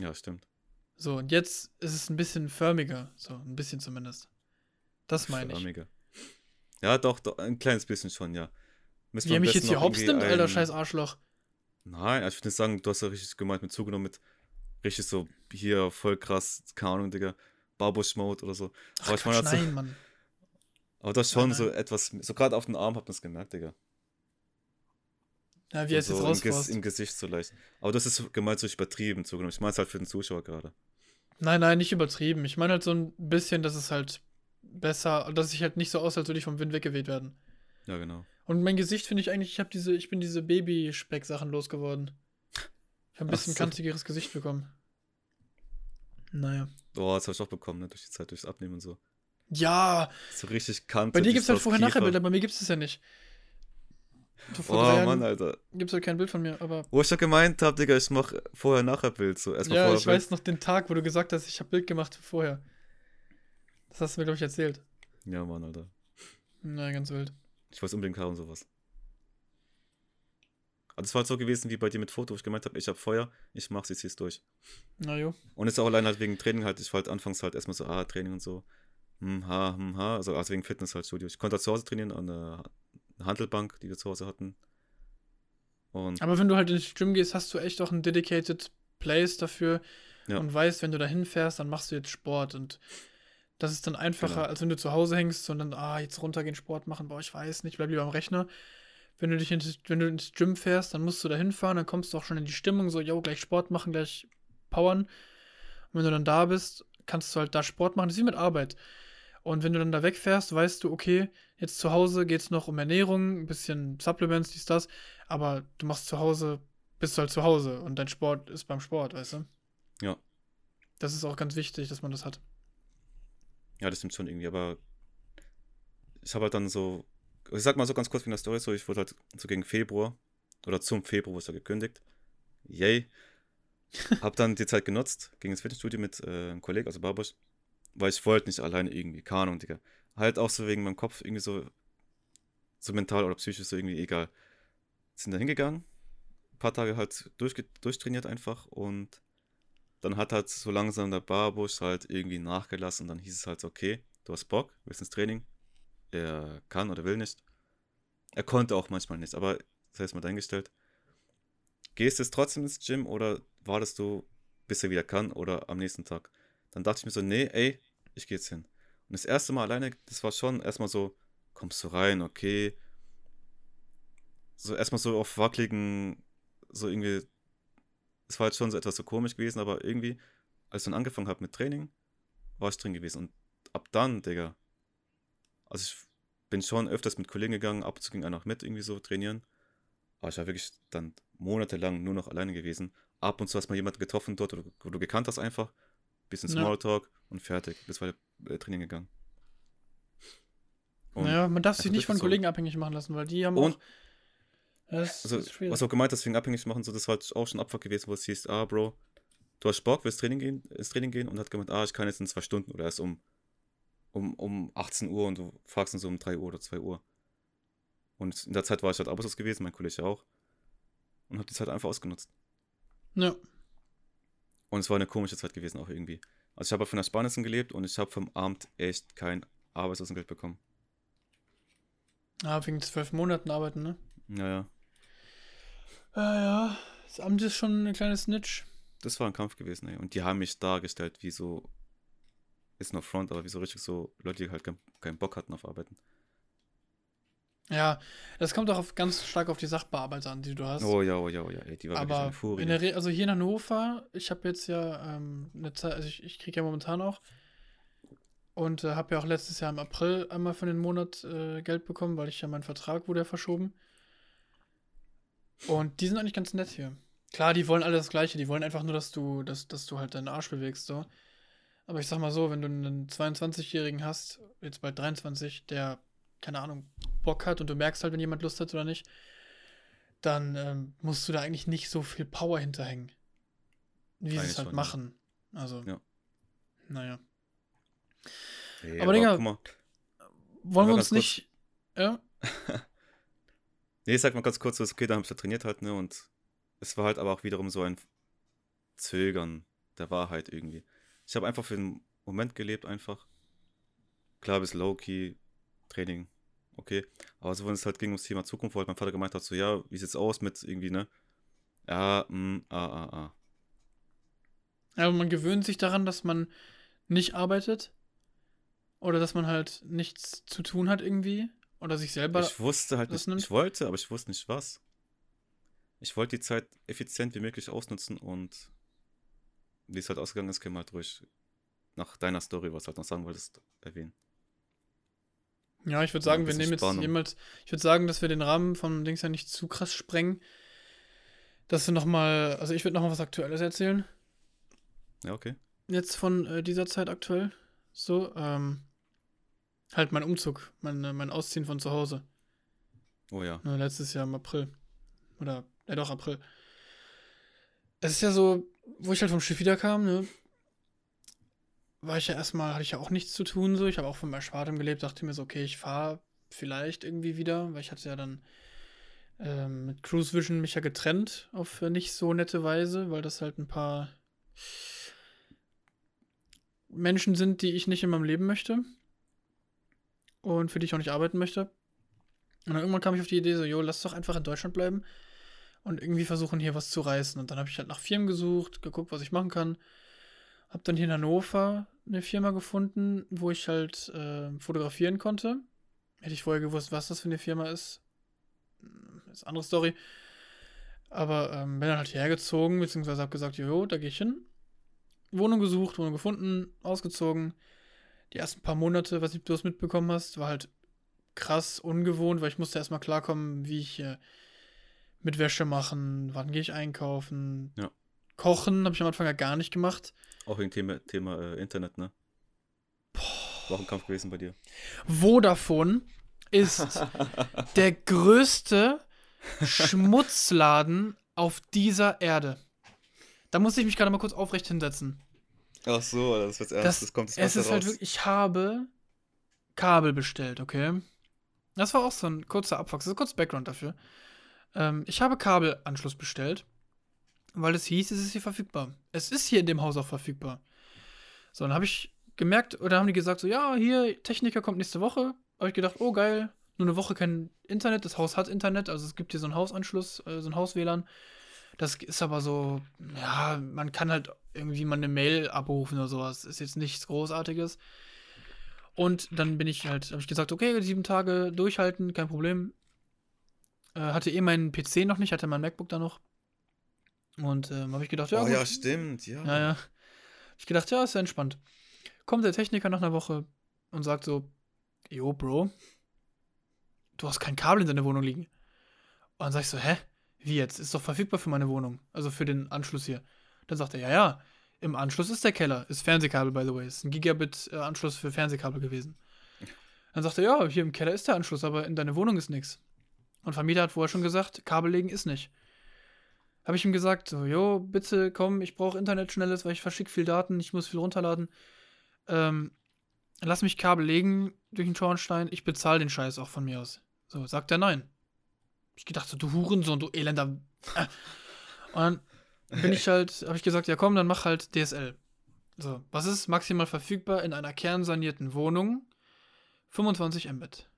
Ja, stimmt. So, und jetzt ist es ein bisschen förmiger. So, ein bisschen zumindest. Das meine ich. Förmiger. Ja, doch, doch, ein kleines bisschen schon, ja. Müssen Wie er mich jetzt hier hops nimmt, alter scheiß Arschloch. Nein, also ich würde nicht sagen, du hast ja richtig gemeint mit zugenommen, mit richtig so hier voll krass, keine Ahnung, Digga, Barbusch-Mode oder so. Ach, Aber ich meine halt so, nein, Mann. aber das schon Nein, so nein. etwas, so gerade auf den Arm hat man es gemerkt, Digga. Ja, wie er es so jetzt im, Ges rausforst. im Gesicht so leicht. Aber das ist gemeint so übertrieben zugenommen. Ich meine es halt für den Zuschauer gerade. Nein, nein, nicht übertrieben. Ich meine halt so ein bisschen, dass es halt besser, dass ich halt nicht so aus, als würde ich vom Wind weggeweht werden. Ja, genau. Und mein Gesicht finde ich eigentlich, ich habe diese, ich bin diese Babyspeck-Sachen losgeworden. Ich habe ein bisschen so. kantigeres Gesicht bekommen. Naja. Oh, das habe ich auch bekommen, ne? Durch die Zeit, durchs Abnehmen und so. Ja, So richtig Kante. bei dir gibt es halt vorher-nachher-Bilder, bei mir gibt es ja nicht. Vor Oh, Mann, Alter. gibt es halt kein Bild von mir, aber. Wo ich doch gemeint habe, Digga, ich mach vorher-nachher-Bild. So, erstmal Ja, ich weiß noch den Tag, wo du gesagt hast, ich habe Bild gemacht vorher. Das hast du mir, glaube ich, erzählt. Ja, Mann, Alter. Na, ganz wild. Ich weiß unbedingt haben sowas. Aber das war halt so gewesen wie bei dir mit Foto, wo ich gemeint habe, ich habe Feuer, ich mach's, ich zieh's durch. Na jo. Und ist auch allein halt wegen Training halt, ich war halt anfangs halt erstmal so, ah, Training und so. Hm, ha, hm, ha. Also, also wegen Fitness halt Studio. Ich konnte halt zu Hause trainieren an der Handelbank, die wir zu Hause hatten. Und Aber wenn du halt ins Gym gehst, hast du echt auch ein dedicated Place dafür Ja. und weißt, wenn du da hinfährst, dann machst du jetzt Sport und das ist dann einfacher, Genau. als wenn du zu Hause hängst und dann, ah, jetzt runtergehen, Sport machen, boah, ich weiß nicht, bleib lieber am Rechner. Wenn du dich ins, wenn du ins Gym fährst, dann musst du da hinfahren, dann kommst du auch schon in die Stimmung, so, yo, gleich Sport machen, gleich powern. Und wenn du dann da bist, kannst du halt da Sport machen. Das ist wie mit Arbeit. Und wenn du dann da wegfährst, weißt du, okay, jetzt zu Hause geht es noch um Ernährung, ein bisschen Supplements, dies, das, aber du machst zu Hause, bist du halt zu Hause und dein Sport ist beim Sport, weißt du? Ja. Das ist auch ganz wichtig, dass man das hat. ja, das stimmt schon irgendwie, aber ich habe halt dann so, ich sag mal so ganz kurz wie in der Story, so, ich wurde halt so gegen Februar oder zum Februar wurde ich gekündigt. Yay. hab dann die Zeit genutzt, ging ins Fitnessstudio mit äh, einem Kollegen, also Barbusch, weil ich wollte nicht alleine irgendwie, keine Ahnung, Digga. Halt auch so wegen meinem Kopf irgendwie so, so mental oder psychisch so irgendwie egal. Sind da hingegangen, ein paar Tage halt durchge durchtrainiert einfach und dann hat halt so langsam der Barbusch halt irgendwie nachgelassen und dann hieß es halt so, okay, du hast Bock, willst ins Training. Er kann oder will nicht. Er konnte auch manchmal nicht, aber das heißt mal dahingestellt. Gehst du jetzt trotzdem ins Gym oder wartest du, bis er wieder kann oder am nächsten Tag? Dann dachte ich mir so, nee, ey, ich gehe jetzt hin. Und das erste Mal alleine, das war schon erstmal so, kommst du rein, okay. So erstmal so auf wackeligen, so irgendwie, es war jetzt schon so etwas so komisch gewesen, aber irgendwie, als ich dann angefangen habe mit Training, war ich drin gewesen. Und ab dann, Digga, also ich bin schon öfters mit Kollegen gegangen, ab und zu ging einer noch mit irgendwie so trainieren. Aber ich war wirklich dann monatelang nur noch alleine gewesen. Ab und zu hast mal jemanden getroffen dort, oder wo du gekannt hast einfach. Bisschen Ja. Smalltalk und fertig. Das war äh, trainieren gegangen. Und naja, man darf sich nicht von so- Kollegen abhängig machen lassen, weil die haben Und- auch. Das Also, ist was auch gemeint hast, wegen abhängig machen, so, das war halt auch schon Abfuck gewesen, wo es hieß, ah, Bro, du hast Bock, willst Training gehen, ins Training gehen und hat gemeint, ah, ich kann jetzt in zwei Stunden oder erst um, um, um 18 Uhr und du fragst ihn so um 3 Uhr oder 2 Uhr. Und in der Zeit war ich halt arbeitslos gewesen, mein Kollege auch. Und hab die Zeit einfach ausgenutzt. ja. Und es war eine komische Zeit gewesen auch irgendwie. Also ich habe halt von Ersparnissen gelebt und ich habe vom Amt echt kein Arbeitslosengeld bekommen. Ah, wegen zwölf Monaten arbeiten, ne? Naja, Ja, ja. Das Amt ist schon ein kleines Snitch. das war ein Kampf gewesen, ey. Und die haben mich dargestellt wie so, ist noch Front, aber wie so richtig so Leute, die halt kein, keinen Bock hatten auf Arbeiten. Ja, das kommt auch auf, ganz stark auf die Sachbearbeiter an, die du hast. Oh ja, oh ja, oh ja, die war wirklich Aber eine Furie. in der Re also hier in Hannover, ich habe jetzt ja ähm, eine Zeit, also ich, ich kriege ja momentan auch und äh, habe ja auch letztes Jahr im April einmal für den Monat äh, Geld bekommen, weil ich ja mein Vertrag wurde ja verschoben. Und die sind eigentlich ganz nett hier. Klar, die wollen alle das Gleiche, die wollen einfach nur, dass du, dass, dass du halt deinen Arsch bewegst, so. Aber ich sag mal so, wenn du einen 22-Jährigen hast, jetzt bald 23, der, keine Ahnung, Bock hat und du merkst halt, wenn jemand Lust hat oder nicht, dann ähm, musst du da eigentlich nicht so viel Power hinterhängen. Wie sie es halt schon, machen. Also, Ja. naja. Ey, aber Digga, guck mal. Wollen wir Aber uns nicht. Ja? Nee, ich sag mal ganz kurz, so, okay, da hab ich da trainiert halt, ne, und es war halt aber auch wiederum so ein Zögern der Wahrheit irgendwie. Ich habe einfach für den Moment gelebt, einfach. Klar, bis Low-Key, Training, okay. Aber so, wenn es halt ging ums Thema Zukunft, wo halt mein Vater gemeint hat, so, ja, wie sieht's aus mit irgendwie, ne? Ja, mm, ah, ah, ah. Aber man gewöhnt sich daran, dass man nicht arbeitet. Oder dass man halt nichts zu tun hat irgendwie. Oder sich selber. Ich wusste halt nicht, nimmt- ich wollte, aber ich wusste nicht was. Ich wollte die Zeit effizient wie möglich ausnutzen und wie es halt ausgegangen ist, können wir halt ruhig nach deiner Story, was du halt noch sagen wolltest, erwähnen. Ja, ich würde sagen, wir nehmen jetzt Spannung. jemals. Ich würde sagen, dass wir den Rahmen von Dings ja nicht zu krass sprengen. Dass wir nochmal. Also, ich würde nochmal was Aktuelles erzählen. Ja, okay. Jetzt von äh, dieser Zeit aktuell. So, ähm. Halt mein Umzug, mein, äh, mein Ausziehen von zu Hause. Oh ja. Ne, letztes Jahr im April. Oder, ja doch, April. Es ist ja so, wo ich halt vom Schiff wiederkam, ne, war ich ja erstmal, hatte ich ja auch nichts zu tun, so. Ich habe auch von Erspartem gelebt, dachte mir so, okay, ich fahre vielleicht irgendwie wieder, weil ich hatte ja dann ähm, mit Cruise Vision mich ja getrennt auf nicht so nette Weise, weil das halt ein paar Menschen sind, die ich nicht in meinem Leben möchte und für die ich auch nicht arbeiten möchte. Und dann irgendwann kam ich auf die Idee, so, jo, lass doch einfach in Deutschland bleiben und irgendwie versuchen, hier was zu reißen. Und dann habe ich halt nach Firmen gesucht, geguckt, was ich machen kann. Hab dann hier in Hannover eine Firma gefunden, wo ich halt äh, fotografieren konnte. Hätte ich vorher gewusst, was das für eine Firma ist. Hm, Ist eine andere Story. Aber ähm, bin dann halt hierher gezogen, beziehungsweise habe gesagt, jo, da gehe ich hin. Wohnung gesucht, Wohnung gefunden, ausgezogen. Die ersten paar Monate, was du das mitbekommen hast, war halt krass ungewohnt, weil ich musste erstmal klarkommen, wie ich äh, mit Wäsche machen, wann gehe ich einkaufen. Ja. Kochen habe ich am Anfang ja gar nicht gemacht. Auch wegen Thema, Thema äh, Internet, ne? War auch ein Kampf gewesen bei dir. Vodafone ist der größte Schmutzladen auf dieser Erde. Da musste ich mich gerade mal kurz aufrecht hinsetzen. Ach so, das wird's ernst. Das, Das, kommt jetzt es ist halt wirklich, ich habe Kabel bestellt, okay? Das war auch so ein kurzer. Das ist kurz Background dafür. Ähm, ich habe Kabelanschluss bestellt, weil es hieß, es ist hier verfügbar. Es ist hier in dem Haus auch verfügbar. So, dann habe ich gemerkt, oder haben die gesagt, so, ja, hier, Techniker kommt nächste Woche. Habe ich gedacht, oh geil, nur eine Woche kein Internet. Das Haus hat Internet, also es gibt hier so einen Hausanschluss, äh, so ein Haus-WLAN. Das ist aber so, ja, man kann halt irgendwie mal eine Mail abrufen oder sowas. Ist jetzt nichts Großartiges. Und dann bin ich halt, habe ich gesagt, okay, sieben Tage durchhalten, kein Problem. Äh, hatte eh meinen PC noch nicht, hatte mein MacBook da noch. Und ähm, habe ich gedacht, ja, oh gut. ja, stimmt, ja. Ja, ja. Ich gedacht, ja, ist ja entspannt. Kommt der Techniker nach einer Woche und sagt so, Jo, Bro, du hast kein Kabel in deiner Wohnung liegen. Und dann sag ich so, hä? Wie jetzt? Ist doch verfügbar für meine Wohnung. Also für den Anschluss hier. Dann sagt er, ja, ja, im Anschluss ist der Keller. Ist Fernsehkabel, by the way. Ist ein Gigabit-Anschluss für Fernsehkabel gewesen. Dann sagt er, ja, hier im Keller ist der Anschluss, aber in deiner Wohnung ist nichts. Und Vermieter hat vorher schon gesagt, Kabel legen ist nicht. Habe ich ihm gesagt, so, jo, bitte komm, ich brauche Internet schnelles, weil ich verschicke viel Daten, ich muss viel runterladen. Ähm, lass mich Kabel legen durch den Schornstein, ich bezahle den Scheiß auch von mir aus. So, sagt er nein. Ich gedacht so, du Hurensohn, du elender. Und dann bin ich halt, habe ich gesagt, ja komm, dann mach halt DSL. So, was ist maximal verfügbar in einer kernsanierten Wohnung? 25 Mbit.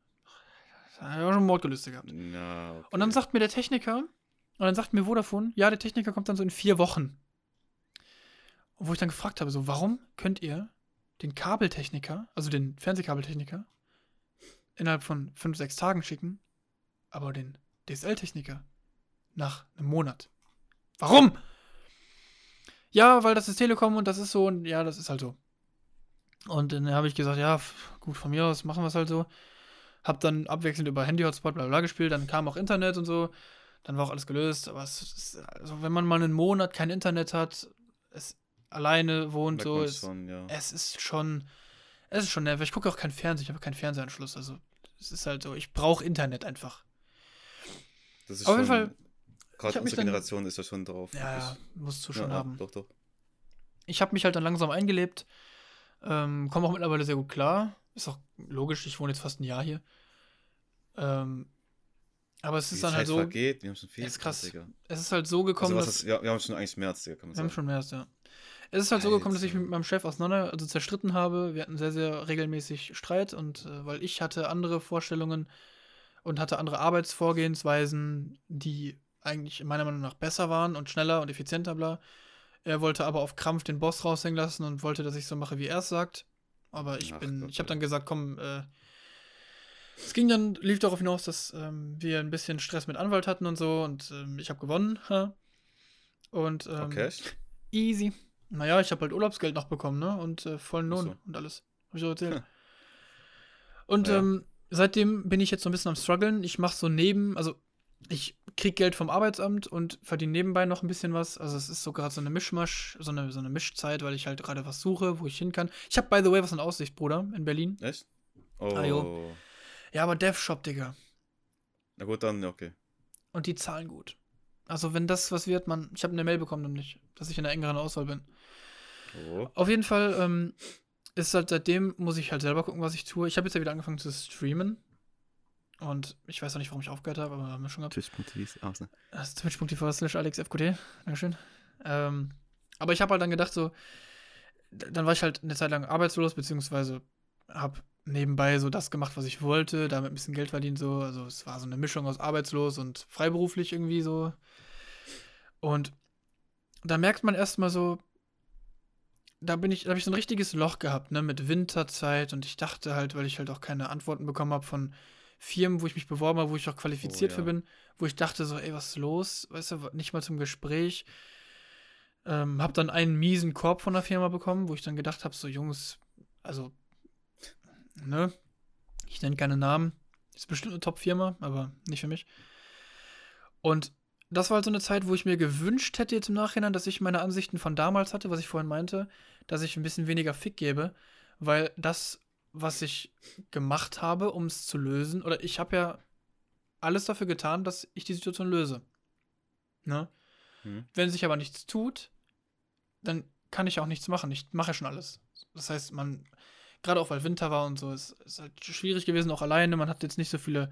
Das habe ich auch schon Mordgelüste gehabt. Na, okay. Und dann sagt mir der Techniker, und dann sagt mir Vodafone, ja, der Techniker kommt dann so in vier Wochen. Und wo ich dann gefragt habe, so, warum könnt ihr den Kabeltechniker, also den Fernsehkabeltechniker, innerhalb von fünf, sechs Tagen schicken, aber den DSL-Techniker nach einem Monat. Warum? Ja, weil das ist Telekom und das ist so und ja, das ist halt so. Und dann habe ich gesagt, ja, gut, von mir aus machen wir es halt so. Hab dann abwechselnd über Handy-Hotspot bla bla gespielt, dann kam auch Internet und so. Dann war auch alles gelöst. Aber es ist, also wenn man mal einen Monat kein Internet hat, es alleine wohnt, so, ist, schon, ja. es ist schon, es ist schon nervig. Ich gucke auch keinen Fernseher, ich habe keinen Fernsehanschluss. Also es ist halt so, ich brauche Internet einfach. Das ist Auf jeden Fall, ich Gerade unsere dann- Generation ist ja schon drauf. Ja, ja, musst du schon ja, haben. Doch, doch. Ich habe mich halt dann langsam eingelebt. Ähm, komme auch mittlerweile sehr gut klar. Ist auch logisch, ich wohne jetzt fast ein Jahr hier. Ähm, aber es ist dann Zeit halt so, vergeht, wir haben schon viel. ist krass. Digga. es ist halt so gekommen, Also, dass ist, ja, wir haben schon eigentlich März, Digga, kann man Wir haben sagen. schon mehr, ja. Es ist halt so gekommen, dass ich Alter. mich mit meinem Chef auseinander, also zerstritten habe. Wir hatten sehr, sehr regelmäßig Streit und äh, weil ich hatte andere Vorstellungen und hatte andere Arbeitsvorgehensweisen, die eigentlich meiner Meinung nach besser waren und schneller und effizienter, bla. Er wollte aber auf Krampf den Boss raushängen lassen und wollte, dass ich so mache, wie er es sagt. Aber ich Ach bin, Gott, ich habe dann gesagt, komm, äh, es ging dann, lief darauf hinaus, dass ähm, wir ein bisschen Stress mit Anwalt hatten und so und ähm, ich habe gewonnen. ha. Und ähm, Okay. Easy. Naja, ich habe halt Urlaubsgeld noch bekommen, ne? Und äh, vollen Lohn so. und alles. Hab ich auch erzählt. Hm. Und Ja. ähm, seitdem bin ich jetzt so ein bisschen am struggeln. Ich mache so neben, also ich krieg Geld vom Arbeitsamt und verdiene nebenbei noch ein bisschen was. Also es ist so gerade so eine Mischmasch, so eine, so eine Mischzeit, weil ich halt gerade was suche, wo ich hin kann. Ich habe by the way was in Aussicht, Bruder, in Berlin. Echt? Oh. Ah. Ja, aber DevShop, Digga. Na gut, dann, ja, okay. Und die zahlen gut. Also wenn das was wird, man, ich habe eine Mail bekommen nämlich, dass ich in der engeren Auswahl bin. Oh. Auf jeden Fall ähm, ist halt seitdem, muss ich halt selber gucken, was ich tue. Ich habe jetzt ja wieder angefangen zu streamen. Und ich weiß noch nicht, warum ich aufgehört habe, aber haben wir schon gehabt. Twitch.tv aus, ne? Das ist twitch.tv slash alexfqt. Dankeschön. Ähm, aber ich habe halt dann gedacht, so, dann war ich halt eine Zeit lang arbeitslos, beziehungsweise habe nebenbei so das gemacht, was ich wollte, damit ein bisschen Geld verdient, so. Also es war so eine Mischung aus arbeitslos und freiberuflich irgendwie so. Und da merkt man erstmal so, da bin ich, da habe ich so ein richtiges Loch gehabt, ne, mit Winterzeit und ich dachte halt, weil ich halt auch keine Antworten bekommen habe von Firmen, wo ich mich beworben habe, wo ich auch qualifiziert Oh, für ja. bin, wo ich dachte so, ey, was ist los? Weißt du, nicht mal zum Gespräch. Ähm, hab dann einen miesen Korb von der Firma bekommen, wo ich dann gedacht habe, so Jungs, also, ne, ich nenne keine Namen, ist bestimmt eine Top-Firma, aber nicht für mich. Und das war halt so eine Zeit, wo ich mir gewünscht hätte jetzt im Nachhinein, dass ich meine Ansichten von damals hatte, was ich vorhin meinte, dass ich ein bisschen weniger Fick gebe, weil das, was ich gemacht habe, um es zu lösen, oder ich habe ja alles dafür getan, dass ich die Situation löse. Ne? Hm. Wenn sich aber nichts tut, dann kann ich auch nichts machen. Ich mache schon alles. Das heißt, man, gerade auch weil Winter war und so, ist, ist halt schwierig gewesen, auch alleine. Man hat jetzt nicht so viele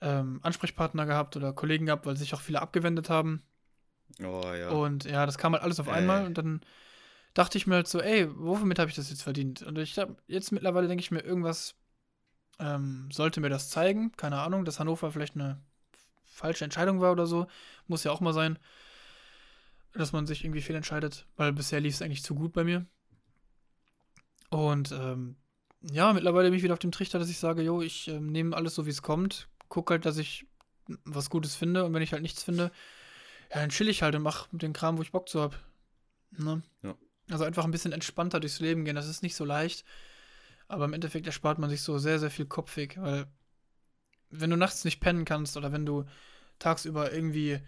ähm, Ansprechpartner gehabt oder Kollegen gehabt, weil sich auch viele abgewendet haben. Oh, ja. Und ja, das kam halt alles auf Äh. einmal und dann dachte ich mir halt so, ey, womit habe ich das jetzt verdient? Und ich habe jetzt mittlerweile denke ich mir, irgendwas ähm, sollte mir das zeigen. Keine Ahnung, dass Hannover vielleicht eine falsche Entscheidung war oder so. Muss ja auch mal sein, dass man sich irgendwie fehlentscheidet, weil bisher lief es eigentlich zu gut bei mir. Und ähm, ja, mittlerweile bin ich wieder auf dem Trichter, dass ich sage, jo, ich ähm, nehme alles so, wie es kommt. Guck halt, dass ich was Gutes finde und wenn ich halt nichts finde, ja, dann chill ich halt und mach den Kram, wo ich Bock zu hab. Ne? Ja. Also einfach ein bisschen entspannter durchs Leben gehen. Das ist nicht so leicht. Aber im Endeffekt erspart man sich so sehr, sehr viel Kopfweg, weil wenn du nachts nicht pennen kannst oder wenn du tagsüber irgendwie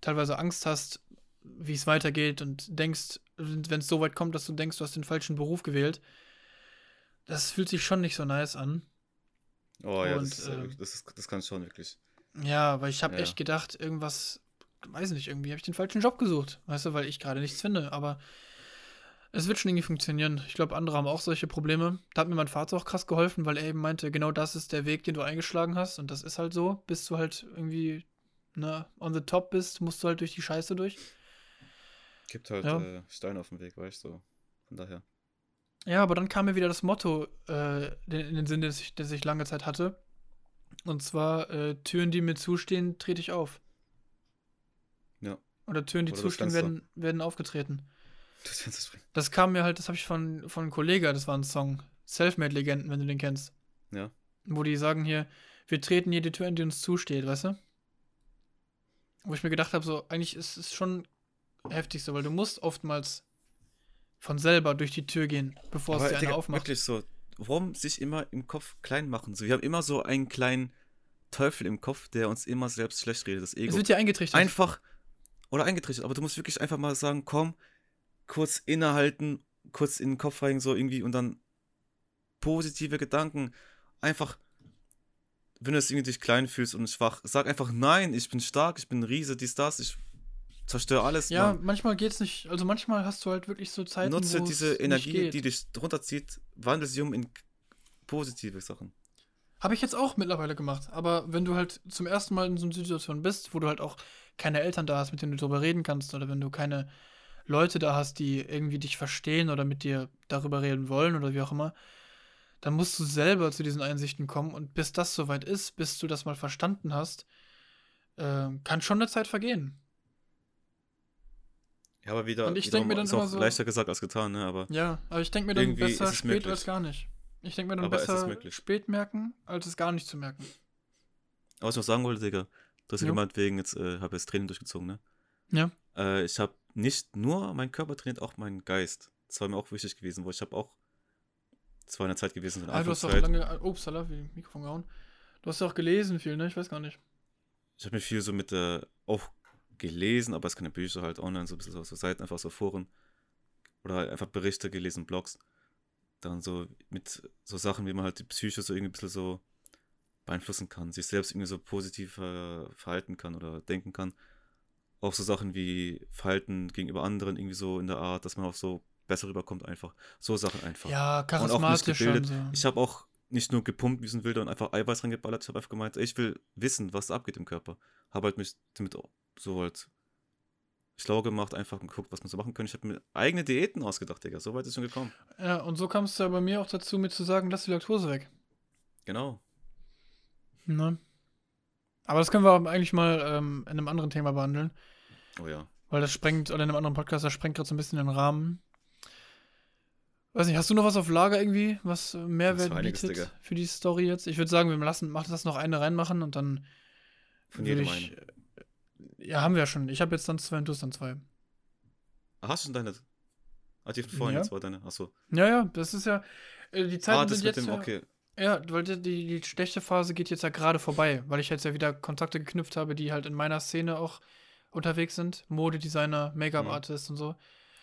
teilweise Angst hast, wie es weitergeht und denkst, wenn es so weit kommt, dass du denkst, du hast den falschen Beruf gewählt, das fühlt sich schon nicht so nice an. Oh ja, Und, das, ist, äh, das, ist, das kann schon wirklich. Ja, weil ich habe Ja. echt gedacht, irgendwas, weiß nicht, irgendwie habe ich den falschen Job gesucht, weißt du, weil ich gerade nichts finde, aber es wird schon irgendwie funktionieren. Ich glaube, andere haben auch solche Probleme. Da hat mir mein Vater auch krass geholfen, weil er eben meinte, genau das ist der Weg, den du eingeschlagen hast und das ist halt so, bis du halt irgendwie, ne, on the top bist, musst du halt durch die Scheiße durch. Gibt halt Ja. äh, Steine auf dem Weg, weißt du. So. Von daher. Ja, aber dann kam mir wieder das Motto äh, in den Sinn, das ich, das ich lange Zeit hatte. Und zwar, äh, Türen, die mir zustehen, trete ich auf. Ja. Oder Türen, die Oder zustehen, werden, werden aufgetreten. Das Fenster springen. Das kam mir halt, das habe ich von, von einem Kollegen, das war ein Song. Selfmade-Legenden, wenn du den kennst. Ja. Wo die sagen hier, wir treten jede Tür, in die uns zusteht, weißt du? Wo ich mir gedacht habe, so, eigentlich ist es schon heftig so, weil du musst oftmals von selber durch die Tür gehen, bevor es Aber dir einer Digga, aufmacht. wirklich so, warum sich immer im Kopf klein machen? So, wir haben immer so einen kleinen Teufel im Kopf, der uns immer selbst schlecht redet, das Es Ego. wird dir eingetrichtert. Einfach, oder eingetrichtert, aber du musst wirklich einfach mal sagen, komm, kurz innehalten, kurz in den Kopf rein, so irgendwie und dann positive Gedanken. Einfach, wenn du es irgendwie dich klein fühlst und schwach, sag einfach, nein, ich bin stark, ich bin ein Riese, dies, das, ich zerstöre alles. ja, Mann. manchmal geht's nicht. Also manchmal hast du halt wirklich so Zeiten, Nutze es diese Energie, die dich runterzieht, wandel sie um in positive Sachen. Habe ich jetzt auch mittlerweile gemacht. Aber wenn du halt zum ersten Mal in so einer Situation bist, wo du halt auch keine Eltern da hast, mit denen du drüber reden kannst, oder wenn du keine Leute da hast, die irgendwie dich verstehen oder mit dir darüber reden wollen oder wie auch immer, dann musst du selber zu diesen Einsichten kommen. Und bis das soweit ist, bis du das mal verstanden hast, äh, kann schon eine Zeit vergehen. Ja, aber wieder. Und ich wiederum denk mir dann ist immer auch so- leichter gesagt als getan, ne? Aber Ja, aber ich denke mir dann besser spät möglich. als gar nicht. Ich denke mir dann Aber besser spät merken, als es gar nicht zu merken. was ich noch sagen wollte, Digga, du hast ja gemeint, wegen jetzt, äh, habe jetzt Training durchgezogen, ne? Ja. Äh, ich habe nicht nur meinen Körper trainiert, auch meinen Geist. Das war mir auch wichtig gewesen, wo ich habe auch, das war eine Zeit gewesen, so eine Ah, du hast auch Anfangszeit. lange. Upsala, wie Mikrofon gehauen. Du hast ja auch gelesen viel, ne? Ich weiß gar nicht. Ich habe mir viel so mit, äh, auch gelesen, aber es keine Bücher halt online, so ein bisschen so, so Seiten, einfach so Foren. Oder halt einfach Berichte gelesen, Blogs. Dann so mit so Sachen, wie man halt die Psyche so irgendwie ein bisschen so beeinflussen kann, sich selbst irgendwie so positiv äh, verhalten kann oder denken kann. Auch so Sachen wie Verhalten gegenüber anderen, irgendwie so in der Art, dass man auch so besser rüberkommt, einfach. So Sachen einfach. Ja, Und auch nicht charismatisch gebildet. so. Ich habe auch nicht nur gepumpt wie so ein Wilder und einfach Eiweiß reingeballert. Ich habe einfach gemeint, ey, ich will wissen, was da abgeht im Körper. Habe halt mich damit so halt schlau gemacht, einfach geguckt, was man so machen kann. Ich habe mir eigene Diäten ausgedacht, Digga. So weit ist schon gekommen. Ja, und so kamst du ja bei mir auch dazu, mir zu sagen, lass die Laktose weg. Genau. Ne? Aber das können wir eigentlich mal ähm, in einem anderen Thema behandeln, Oh ja. weil das sprengt, oder in einem anderen Podcast, das sprengt gerade so ein bisschen den Rahmen. Weiß nicht, hast du noch was auf Lager irgendwie, was äh, Mehrwert einiges, bietet Digga. für die Story jetzt? Ich würde sagen, wir lassen, mach das noch eine reinmachen und dann Von jedem ich. äh, Ja, haben wir ja schon. Ich habe jetzt dann zwei und du hast dann zwei. Ah, hast du schon deine. Ah, die vorhin, Ja. jetzt war deine. Achso. Ja, ja, das ist ja. äh, Die Zeiten Ah, das sind mit jetzt. dem, ja, okay. Ja, weil die, die, schlechte Phase geht jetzt ja gerade vorbei, weil ich jetzt ja wieder Kontakte geknüpft habe, die halt in meiner Szene auch unterwegs sind. Modedesigner, Mhm. Make-up-Artist und so.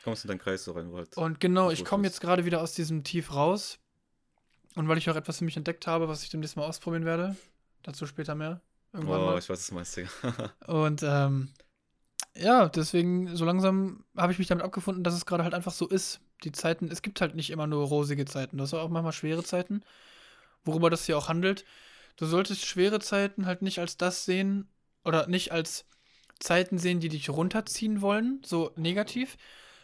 Kommst in deinen Kreis so rein, wo halt. Und genau, ich komme jetzt gerade wieder aus diesem Tief raus. Und weil ich auch etwas für mich entdeckt habe, was ich demnächst mal ausprobieren werde. Dazu später mehr. Irgendwann oh, mal. ich weiß, was du meinst, Digga. Und ähm, ja, deswegen, so langsam habe ich mich damit abgefunden, dass es gerade halt einfach so ist. Die Zeiten, es gibt halt nicht immer nur rosige Zeiten. Du hast auch manchmal schwere Zeiten, worüber das hier auch handelt. Du solltest schwere Zeiten halt nicht als das sehen oder nicht als Zeiten sehen, die dich runterziehen wollen, so negativ,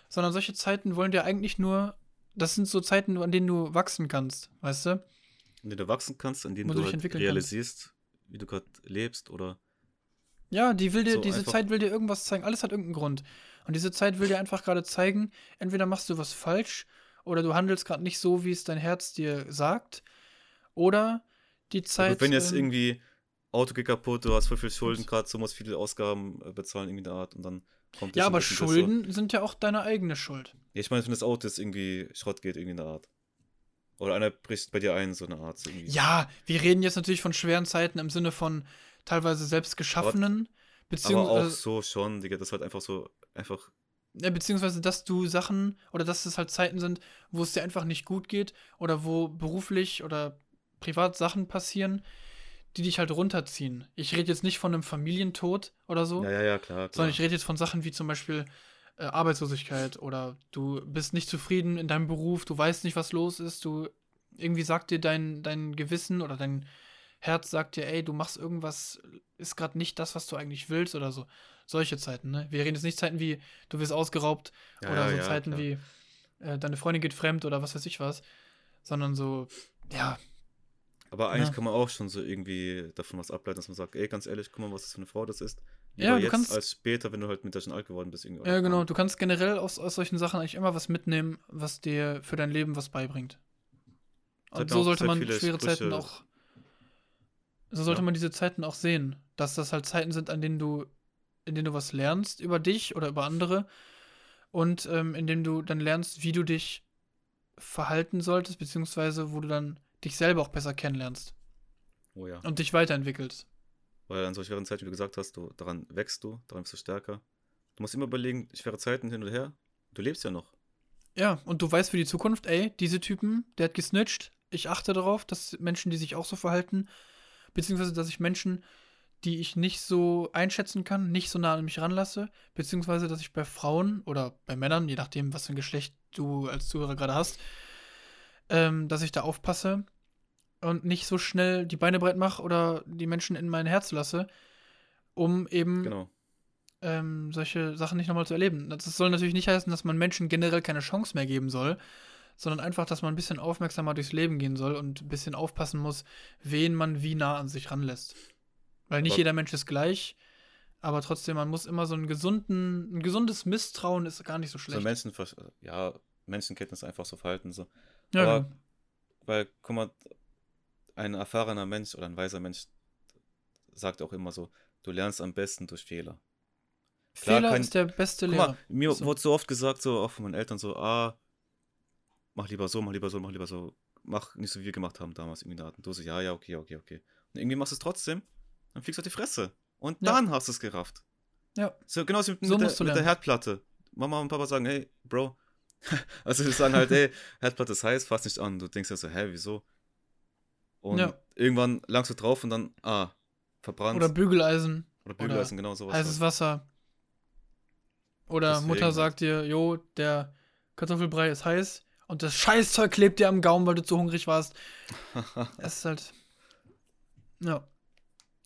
sondern solche Zeiten wollen dir eigentlich nur, das sind so Zeiten, an denen du wachsen kannst, weißt du? in denen du wachsen kannst, in denen du du dich halt realisierst, wie du gerade lebst oder. Ja, die will dir, So diese Zeit will dir irgendwas zeigen. Alles hat irgendeinen Grund. Und diese Zeit will dir einfach gerade zeigen, entweder machst du was falsch oder du handelst gerade nicht so, wie es dein Herz dir sagt. Oder die Zeit. gut, wenn jetzt ähm, irgendwie Auto geht kaputt, du hast voll viel Schulden gerade, so musst viele Ausgaben äh, bezahlen, irgendwie der Art. Und dann kommt Ja, das aber Schulden sind ja auch deine eigene Schuld. So. Ja, ich meine, wenn das Auto jetzt irgendwie Schrott geht, irgendwie in der Art. Oder einer bricht bei dir ein, so eine Art. So irgendwie. Ja, wir reden jetzt natürlich von schweren Zeiten im Sinne von teilweise selbst geschaffenen, aber auch beziehungsweise, so schon, Digga, das ist halt einfach so, einfach, ja, beziehungsweise, dass du Sachen oder dass es halt Zeiten sind, wo es dir einfach nicht gut geht oder wo beruflich oder privat Sachen passieren, die dich halt runterziehen. Ich rede jetzt nicht von einem Familientod oder so, ja, ja, ja, klar, klar. sondern ich rede jetzt von Sachen wie zum Beispiel äh, Arbeitslosigkeit oder du bist nicht zufrieden in deinem Beruf, du weißt nicht, was los ist, du irgendwie sagt dir dein, dein Gewissen oder dein Herz sagt dir, ey, du machst irgendwas, ist gerade nicht das, was du eigentlich willst oder so. Solche Zeiten, ne? Wir reden jetzt nicht Zeiten wie, du wirst ausgeraubt Ja, oder ja, so ja, Zeiten klar. wie, äh, deine Freundin geht fremd oder was weiß ich was, sondern so, ja, Aber eigentlich Ja. kann man auch schon so irgendwie davon was ableiten, dass man sagt, ey, ganz ehrlich, guck mal, was das für eine Frau das ist. Ja, Lieber du jetzt kannst- als später, wenn du halt mit der schon alt geworden bist. Irgendwie, ja, genau. Du kannst generell aus, aus solchen Sachen eigentlich immer was mitnehmen, was dir für dein Leben was beibringt. Und so sollte man schwere Zeiten Sprüche- auch. So sollte Ja. man diese Zeiten auch sehen, dass das halt Zeiten sind, an denen du, in denen du was lernst über dich oder über andere und ähm, in denen du dann lernst, wie du dich verhalten solltest, beziehungsweise wo du dann dich selber auch besser kennenlernst Oh ja. und dich weiterentwickelst. Weil an so schweren Zeiten, wie du gesagt hast, du, daran wächst du, daran bist du stärker. Du musst immer überlegen, schwere Zeiten hin und her, du lebst ja noch. Ja, und du weißt für die Zukunft, ey, diese Typen, der hat gesnitcht. Ich achte darauf, dass Menschen, die sich auch so verhalten, beziehungsweise dass ich Menschen, die ich nicht so einschätzen kann, nicht so nah an mich ranlasse, beziehungsweise dass ich bei Frauen oder bei Männern, je nachdem, was für ein Geschlecht du als Zuhörer gerade hast, ähm, dass ich da aufpasse und nicht so schnell die Beine breit mache oder die Menschen in mein Herz lasse, um eben Genau. ähm, solche Sachen nicht nochmal zu erleben. Das soll natürlich nicht heißen, dass man Menschen generell keine Chance mehr geben soll, sondern einfach, dass man ein bisschen aufmerksamer durchs Leben gehen soll und ein bisschen aufpassen muss, wen man wie nah an sich ranlässt. Weil nicht Aber- jeder Mensch ist gleich, aber trotzdem, man muss immer so einen gesunden, ein gesundes Misstrauen ist gar nicht so So schlecht. Menschen, ja, Menschenkenntnis einfach so verhalten. So. Ja, aber- genau. Weil, guck mal, ein erfahrener Mensch oder ein weiser Mensch sagt auch immer so, du lernst am besten durch Fehler. klar Fehler kann- ist der beste Lehrer. mal, mir So. wurde so oft gesagt, so auch von meinen Eltern, so, ah, mach lieber so, mach lieber so, mach lieber so, mach nicht so wie wir gemacht haben damals irgendwie in der Art. Und du so, ja, ja, okay, okay, okay. Und irgendwie machst du es trotzdem, dann fliegst du auf die Fresse. Und Ja. dann hast du es gerafft. Ja. So genauso mit, So mit, der, mit der. Herdplatte. Mama und Papa sagen, hey, Bro. also sie sagen halt, hey, Herdplatte ist heiß, fass nicht an. Du denkst ja so, hä, wieso? Und Ja. irgendwann langst du drauf und dann, ah, verbrannt. Oder Bügeleisen, oder Bügeleisen, genau sowas. heißes halt. Wasser. Oder Deswegen Mutter halt. sagt dir, jo, der Kartoffelbrei ist heiß und das Scheißzeug klebt dir am Gaumen, weil du zu hungrig warst. Es ist halt. Ja.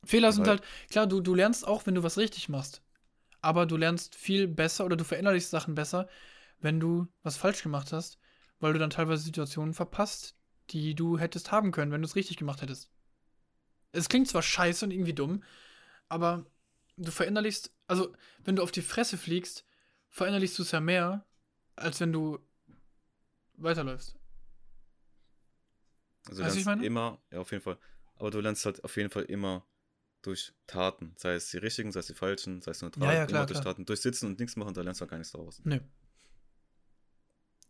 Fehler sind halt, klar, du, du lernst auch, wenn du was richtig machst. Aber du lernst viel besser oder du verinnerlichst Sachen besser, wenn du was falsch gemacht hast, weil du dann teilweise Situationen verpasst, die du hättest haben können, wenn du es richtig gemacht hättest. Es klingt zwar scheiße und irgendwie dumm, aber du verinnerlichst, also wenn du auf die Fresse fliegst, verinnerlichst du es ja mehr, als wenn du weiterläufst. Also du Weißt ich lernst meine? immer, ja, auf jeden Fall. Aber du lernst halt auf jeden Fall immer durch Taten. Sei es die richtigen, sei es die falschen, sei es neutral. Ja, ja, klar, immer durch klar. Taten. Durch Sitzen und nichts machen, da lernst du auch gar nichts daraus. Nö.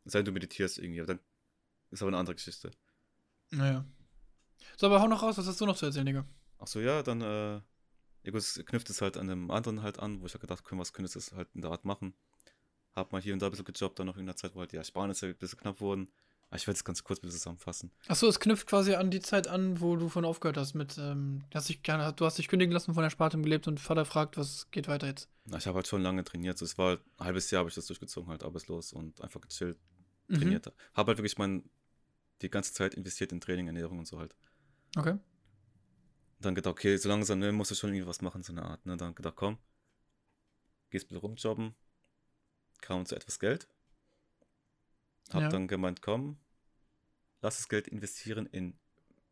Sei du meditierst irgendwie, aber dann ist aber eine andere Geschichte. Naja. So, aber hau noch raus, was hast du noch zu erzählen, Digga? Ach so, ja, dann, äh, es knüpft es halt an einem anderen halt an, wo ich halt gedacht, können, was könntest du halt in der Art machen. Hab mal hier und da ein bisschen gejobbt, dann noch in der Zeit, wo halt die Ersparnisse ein bisschen knapp wurden. Aber ich werde es ganz kurz ein bisschen zusammenfassen. Achso, es knüpft quasi an die Zeit an, wo du von aufgehört hast mit, ähm, hast dich, gerne- du hast dich kündigen lassen, von der Spartum gelebt und Vater fragt, was geht weiter jetzt? Na, Ich habe halt schon lange trainiert, so, es war halt, ein halbes Jahr habe ich das durchgezogen, halt arbeitslos und einfach gechillt, Mhm. trainiert. Habe halt wirklich mein, die ganze Zeit investiert in Training, Ernährung und so halt. Okay. Dann gedacht, okay, so langsam, ne, musst du schon irgendwie was machen, so eine Art, ne. Dann gedacht, komm, gehst bisschen rumjobben, kam zu etwas Geld. Hab Ja. dann gemeint, komm, lass das Geld investieren in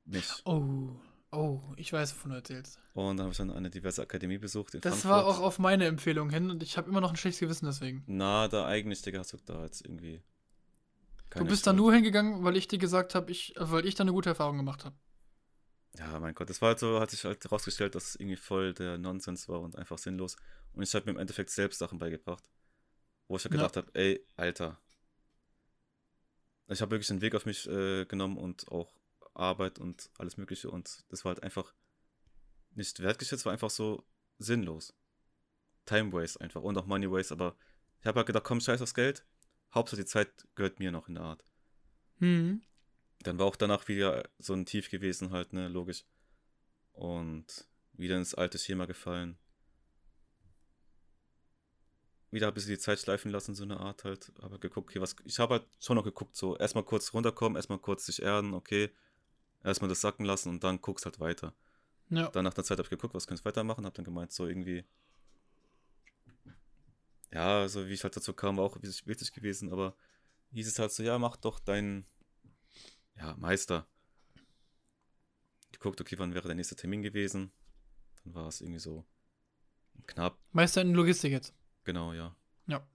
mich. Oh, oh, ich weiß, wovon du erzählst. Und dann habe ich dann eine diverse Akademie besucht Das Frankfurt. war auch auf meine Empfehlung hin und ich habe immer noch ein schlechtes Gewissen deswegen. Na, da eigentlich, Digga, hast du da jetzt irgendwie. Du keine bist da Schuld. nur hingegangen, weil ich dir gesagt habe, ich, äh, weil ich da eine gute Erfahrung gemacht habe. Ja, mein Gott, das war halt so, hat sich halt herausgestellt, dass es irgendwie voll der Nonsens war und einfach sinnlos. Und ich habe mir im Endeffekt selbst Sachen beigebracht, wo ich halt Ja. gedacht habe, ey, Alter. Ich habe wirklich einen Weg auf mich äh, genommen und auch Arbeit und alles Mögliche und das war halt einfach nicht wertgeschätzt, war einfach so sinnlos. Time Waste einfach und auch Money Waste, aber ich habe halt gedacht, komm, scheiß aufs Geld. Hauptsache die Zeit gehört mir noch in der Art. Hm. Dann war auch danach wieder so ein Tief gewesen, halt, ne, logisch. Und wieder ins alte Schema gefallen. Wieder ein bisschen die Zeit schleifen lassen, so eine Art halt. Aber geguckt, okay, was. Ich habe halt schon noch geguckt, so erstmal kurz runterkommen, erstmal kurz sich erden, okay. Erstmal das sacken lassen und dann guckst halt weiter. Ja. Dann nach der Zeit habe ich geguckt, was könnte ich weitermachen, habe dann gemeint, so irgendwie. Ja, so wie ich halt dazu kam, war auch wichtig gewesen, aber hieß es halt so, ja, mach doch deinen, ja, Meister. Geguckt, okay, wann wäre der nächste Termin gewesen? Dann war es irgendwie so knapp, Meister in Logistik jetzt. genau, ja. Ja.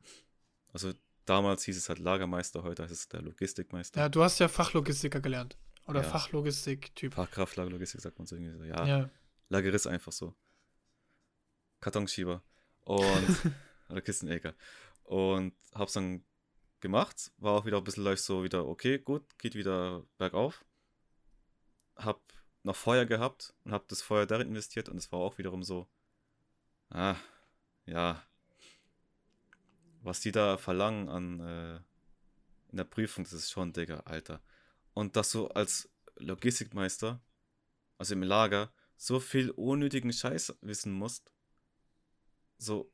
Also damals hieß es halt Lagermeister, heute heißt es der Logistikmeister. Ja, du hast ja Fachlogistiker gelernt. Oder Ja. Fachlogistik-Typ. Fachkraft, Lagerlogistik sagt man so irgendwie so, ja. Ja. Lagerist einfach so. Kartonschieber. Und. oder Kistenäger. Und hab's dann gemacht. War auch wieder ein bisschen leicht so wieder, okay, gut, geht wieder bergauf. Hab noch Feuer gehabt und hab das Feuer darin investiert und es war auch wiederum so, ah, ja. Was die da verlangen an äh, in der Prüfung, das ist schon, Digga, Alter. Und dass du als Logistikmeister, also im Lager, so viel unnötigen Scheiß wissen musst. So,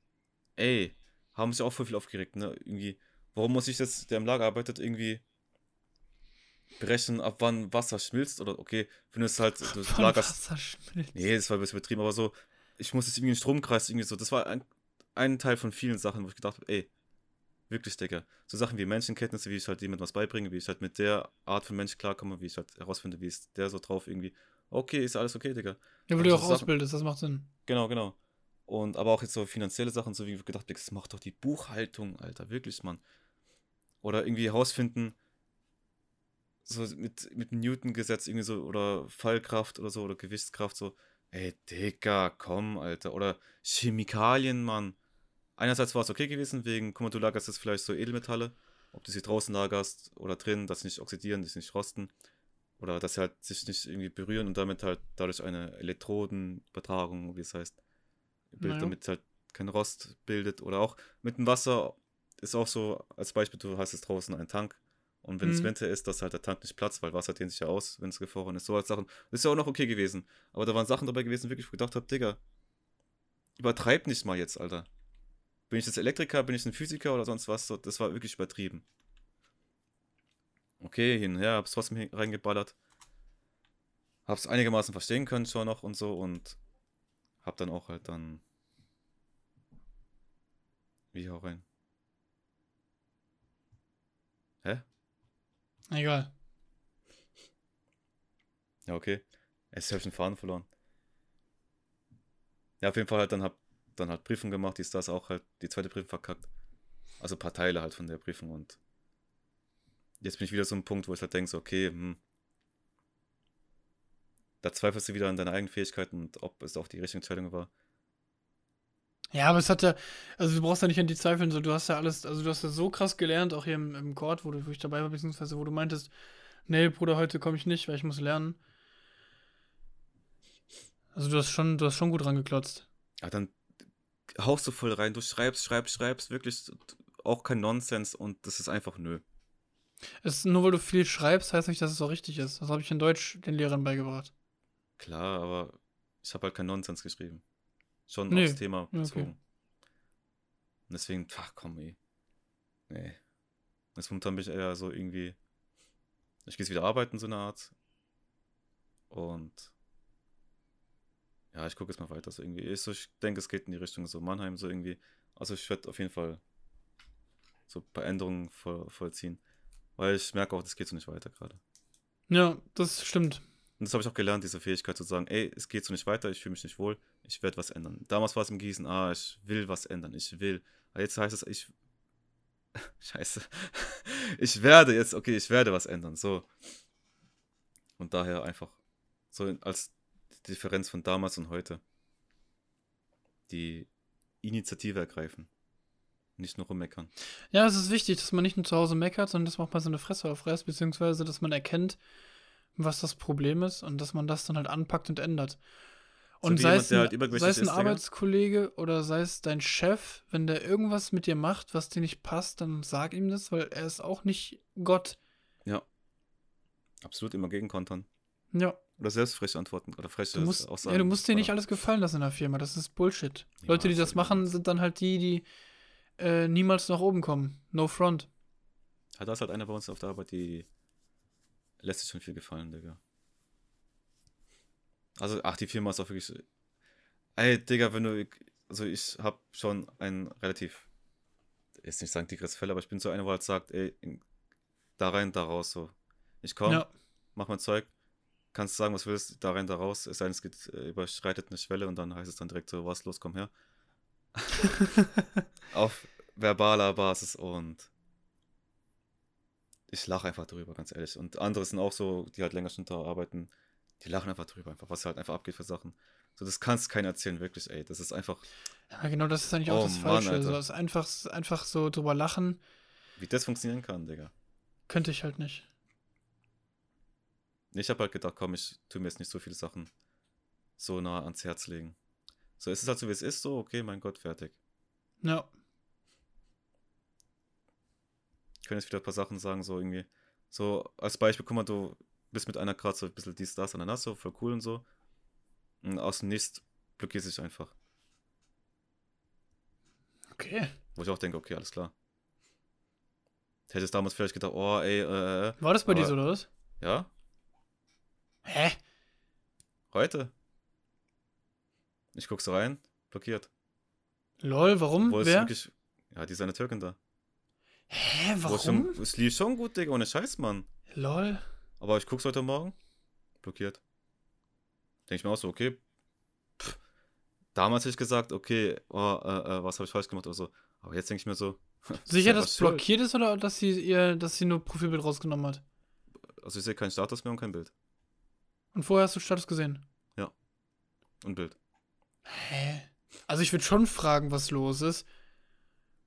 ey, haben sich auch voll viel aufgeregt, ne? Irgendwie, warum muss ich jetzt, der im Lager arbeitet, irgendwie berechnen, ab wann Wasser schmilzt? Oder okay, wenn du es halt, du lagerst. Wasser schmilzt. Nee, das war ein bisschen übertrieben, aber so, ich muss jetzt irgendwie einen Stromkreis irgendwie so. Das war ein, ein Teil von vielen Sachen, wo ich gedacht habe, ey, wirklich, Digga. So Sachen wie Menschenkenntnisse, wie ich halt jemandem was beibringe, wie ich halt mit der Art von Mensch klarkomme, wie ich halt herausfinde, wie ist der so drauf irgendwie. Okay, ist alles okay, Digga. Ja, weil du Also auch Sachen- ausbildest, das macht Sinn. Genau, genau. Und aber auch jetzt so finanzielle Sachen, so wie ich gedacht, das macht doch die Buchhaltung, Alter, wirklich, Mann. Oder irgendwie herausfinden, so mit, mit Newton-Gesetz irgendwie so, oder Fallkraft oder so, oder Gewichtskraft, so, ey, Digga, komm, Alter. Oder Chemikalien, Mann. Einerseits war es okay gewesen, wegen, guck mal, du lagerst jetzt vielleicht so Edelmetalle, ob du sie draußen lagerst oder drin, dass sie nicht oxidieren, dass sie nicht rosten. Oder dass sie halt sich nicht irgendwie berühren und damit halt dadurch eine Elektrodenübertragung, wie es heißt, bildet, Naja. damit halt kein Rost bildet. Oder auch mit dem Wasser ist auch so, als Beispiel, du hast jetzt draußen einen Tank und wenn es Mhm. Winter ist, dass halt der Tank nicht platzt, weil Wasser dehnt sich ja aus, wenn es gefroren ist. So als Sachen. Das ist ja auch noch okay gewesen. Aber da waren Sachen dabei gewesen, wirklich, wo ich gedacht habe, Digga, übertreib nicht mal jetzt, Alter. Bin ich jetzt Elektriker, bin ich ein Physiker oder sonst was? Das war wirklich übertrieben. Okay, hin, ja, hab's trotzdem reingeballert. Hab's einigermaßen verstehen können schon noch und so und hab dann auch halt dann. Wie hau rein? Hä? Egal. Ja, okay. Jetzt habe ich den Faden verloren. Ja, auf jeden Fall halt dann hab dann halt Prüfung gemacht, die ist das auch halt die zweite Prüfung verkackt. Also ein paar Teile halt von der Prüfung und jetzt bin ich wieder so ein Punkt, wo ich halt denke, so, okay, hm, da zweifelst du wieder an deine eigenen Fähigkeiten und ob es auch die richtige Entscheidung war. Ja, aber es hat ja, also du brauchst ja nicht an die zweifeln, so du hast ja alles, also du hast ja so krass gelernt, auch hier im, im Court, wo, du, wo ich dabei war, beziehungsweise wo du meintest, nee, Bruder, heute komme ich nicht, weil ich muss lernen. Also du hast schon, du hast schon gut rangeklotzt. Ja, dann haust du voll rein, du schreibst, schreibst, schreibst, wirklich auch kein Nonsens und das ist einfach nö. Es, nur weil du viel schreibst, heißt nicht, dass es auch richtig ist. Das habe ich in Deutsch den Lehrern beigebracht. Klar, aber ich habe halt keinen Nonsens geschrieben. Schon Nee, aufs Thema okay. bezogen. Und deswegen, ach komm, ey. Nee. Jetzt momentan bin ich eher so irgendwie. Ich gehe jetzt wieder arbeiten, so eine Art. Und. Ja, ich gucke jetzt mal weiter. So irgendwie. Ich, so, ich denke, es geht in die Richtung so Mannheim, so irgendwie. Also ich werde auf jeden Fall so ein paar Änderungen voll, vollziehen. Weil ich merke auch, das geht so nicht weiter gerade. Ja, das stimmt. Und das habe ich auch gelernt, diese Fähigkeit zu sagen, ey, es geht so nicht weiter, ich fühle mich nicht wohl, ich werde was ändern. Damals war es im Gießen, ah, ich will was ändern, ich will. Aber jetzt heißt es, ich. Scheiße. Ich werde jetzt, okay, ich werde was ändern, so. Und daher einfach So als Differenz von damals und heute. Die Initiative ergreifen. Nicht nur rummeckern. Ja, es ist wichtig, dass man nicht nur zu Hause meckert, sondern dass man auch mal seine Fresse aufreißt, beziehungsweise dass man erkennt, was das Problem ist und dass man das dann halt anpackt und ändert. So Und wie sei jemand, es, ein, halt sei es ein ist. Arbeitskollege oder sei es dein Chef, wenn der irgendwas mit dir macht, was dir nicht passt, dann sag ihm das, weil er ist auch nicht Gott. Ja. Absolut immer gegenkontern. Ja, Oder selbst frech antworten. Oder frech musst, Aussagen. ja, du musst dir nicht alles gefallen lassen in der Firma. Das ist Bullshit. Ja, Leute, die das machen, sind dann halt die, die äh, niemals nach oben kommen. No front. Ja, da ist halt einer bei uns auf der Arbeit, die lässt sich schon viel gefallen, Digga. Also, ach, die Firma ist auch wirklich. Ey, Digga, wenn du. Also, ich hab schon ein relativ. Jetzt nicht sagen dickes Fell, aber ich bin so einer, wo halt sagt, ey, da rein, da raus, so. Ich komm, Ja. mach mein Zeug, kannst sagen, was du willst, da rein, da raus. Es sei denn, es geht, äh, überschreitet eine Schwelle und dann heißt es dann direkt so, was los, komm her. Auf verbaler Basis und ich lache einfach drüber, ganz ehrlich. Und andere sind auch so, die halt länger schon da arbeiten, die lachen einfach drüber, einfach, was halt einfach abgeht für Sachen. So, das kannst keiner erzählen, wirklich, ey. Das ist einfach, Ja, genau, das ist eigentlich auch Oh das Mann, Falsche. Alter. so, es ist einfach, einfach so drüber lachen, wie das funktionieren kann, Digga. könnte ich halt nicht. Ich habe halt gedacht, komm, ich tu mir jetzt nicht so viele Sachen so nah ans Herz legen. So, es ist halt so, wie es ist, so, okay, mein Gott, fertig. Ja. Ich kann jetzt wieder ein paar Sachen sagen, so irgendwie. So, als Beispiel, guck mal, du bist mit einer gerade so ein bisschen dies, das, ananas, so, voll cool und so. Und aus dem Nichts blockierst du dich einfach. Okay. Wo ich auch denke, okay, alles klar. Hättest damals vielleicht gedacht, oh, ey, äh, äh, War das bei dir so, oder was? ja, Hä? heute. Ich guck so rein, blockiert. Lol, warum? Wo ist Wer? wirklich, ja, die ist eine Türkin da. Hä, warum? Es lief schon gut, Digga, ohne Scheiß, Mann. Lol. Aber ich guck's heute Morgen, blockiert. Denke ich mir auch so, okay. Pff. Damals hätte ich gesagt, okay, oh, äh, äh, was habe ich falsch gemacht oder so. Aber jetzt denke ich mir so. Sicher, ja dass blockiert ist oder dass sie ihr, dass sie nur Profilbild rausgenommen hat? Also ich sehe keinen Status mehr und kein Bild. Und vorher hast du Status gesehen. Und Bild. Hä? Also ich würde schon fragen, was los ist.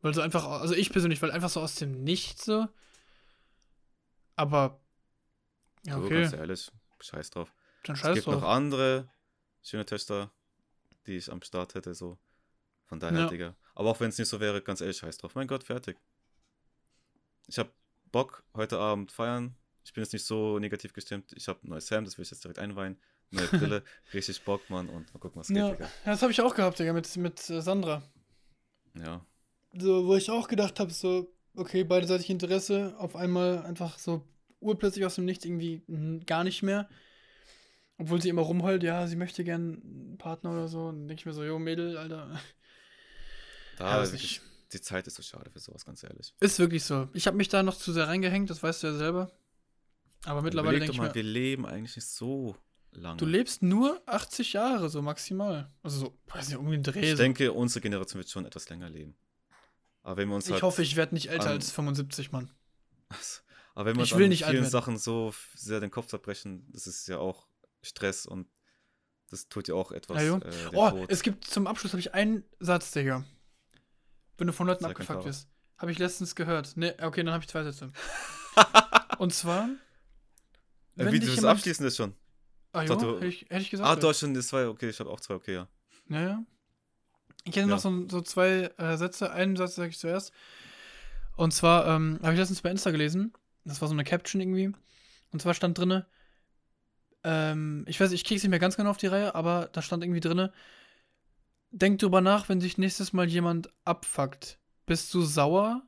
Weil so einfach, also ich persönlich, weil einfach so aus dem Nichts so. Aber. Ja, So, okay. ganz ehrlich, scheiß drauf. Dann Es scheiß gibt noch drauf. andere schöne Töchter, die ich am Start hätte, so. Von daher, Ja. Digga. Aber auch wenn es nicht so wäre, ganz ehrlich, scheiß drauf. Mein Gott, fertig. Ich hab Bock, heute Abend feiern. Ich bin jetzt nicht so negativ gestimmt. Ich hab ein neues Hemd, das will ich jetzt direkt einweihen. Neue Brille, richtig Bock, Mann. Und mal gucken, was geht, Ja, Digga. das habe ich auch gehabt, Digga, mit, mit äh, Sandra. Ja. So, wo ich auch gedacht habe, so, okay, beiderseitig Interesse, auf einmal einfach so urplötzlich aus dem Nichts irgendwie gar nicht mehr. Obwohl sie immer rumheult, ja, sie möchte gern einen Partner oder so. Und dann denke ich mir so, jo, Mädel, Alter. Da Ja, wirklich, die Zeit ist so schade für sowas, ganz ehrlich. Ist wirklich so. Ich habe mich da noch zu sehr reingehängt, das weißt du ja selber. Aber mittlerweile denke ich mal, mir, wir leben eigentlich nicht so lange. du lebst nur 80 Jahre, so maximal. Also so, weiß nicht, um den Dreh. ich so. denke, unsere Generation wird schon etwas länger leben. Aber wenn wir uns ich halt, hoffe, ich werde nicht älter an- als 75, Mann. aber wenn wir ich uns will nicht vielen. Sachen so sehr den Kopf zerbrechen, das ist ja auch Stress und das tut ja auch etwas. Ja, äh, Oh, Tod. es gibt zum Abschluss habe ich einen Satz, Digga. Wenn du von Leuten Sag abgefuckt wirst. Habe ich letztens gehört. Ne, okay, dann habe ich zwei Sätze. Und zwar. äh, wenn wie du das jemand- abschließen ist schon. Ah, jo, dachte, hätte ich, hätte ich gesagt. Ah, schon die zwei, okay, ich habe auch zwei, okay, ja. Ja, ja. Ich hätte Ja. noch so, so zwei äh, Sätze. Einen Satz sage ich zuerst. Und zwar ähm, habe ich letztens bei Insta gelesen. Das war so eine Caption irgendwie. Und zwar stand drinne, ähm, ich weiß, ich krieg's nicht mehr ganz genau auf die Reihe, aber da stand irgendwie drinne, denk drüber nach, wenn sich nächstes Mal jemand abfuckt. Bist du sauer?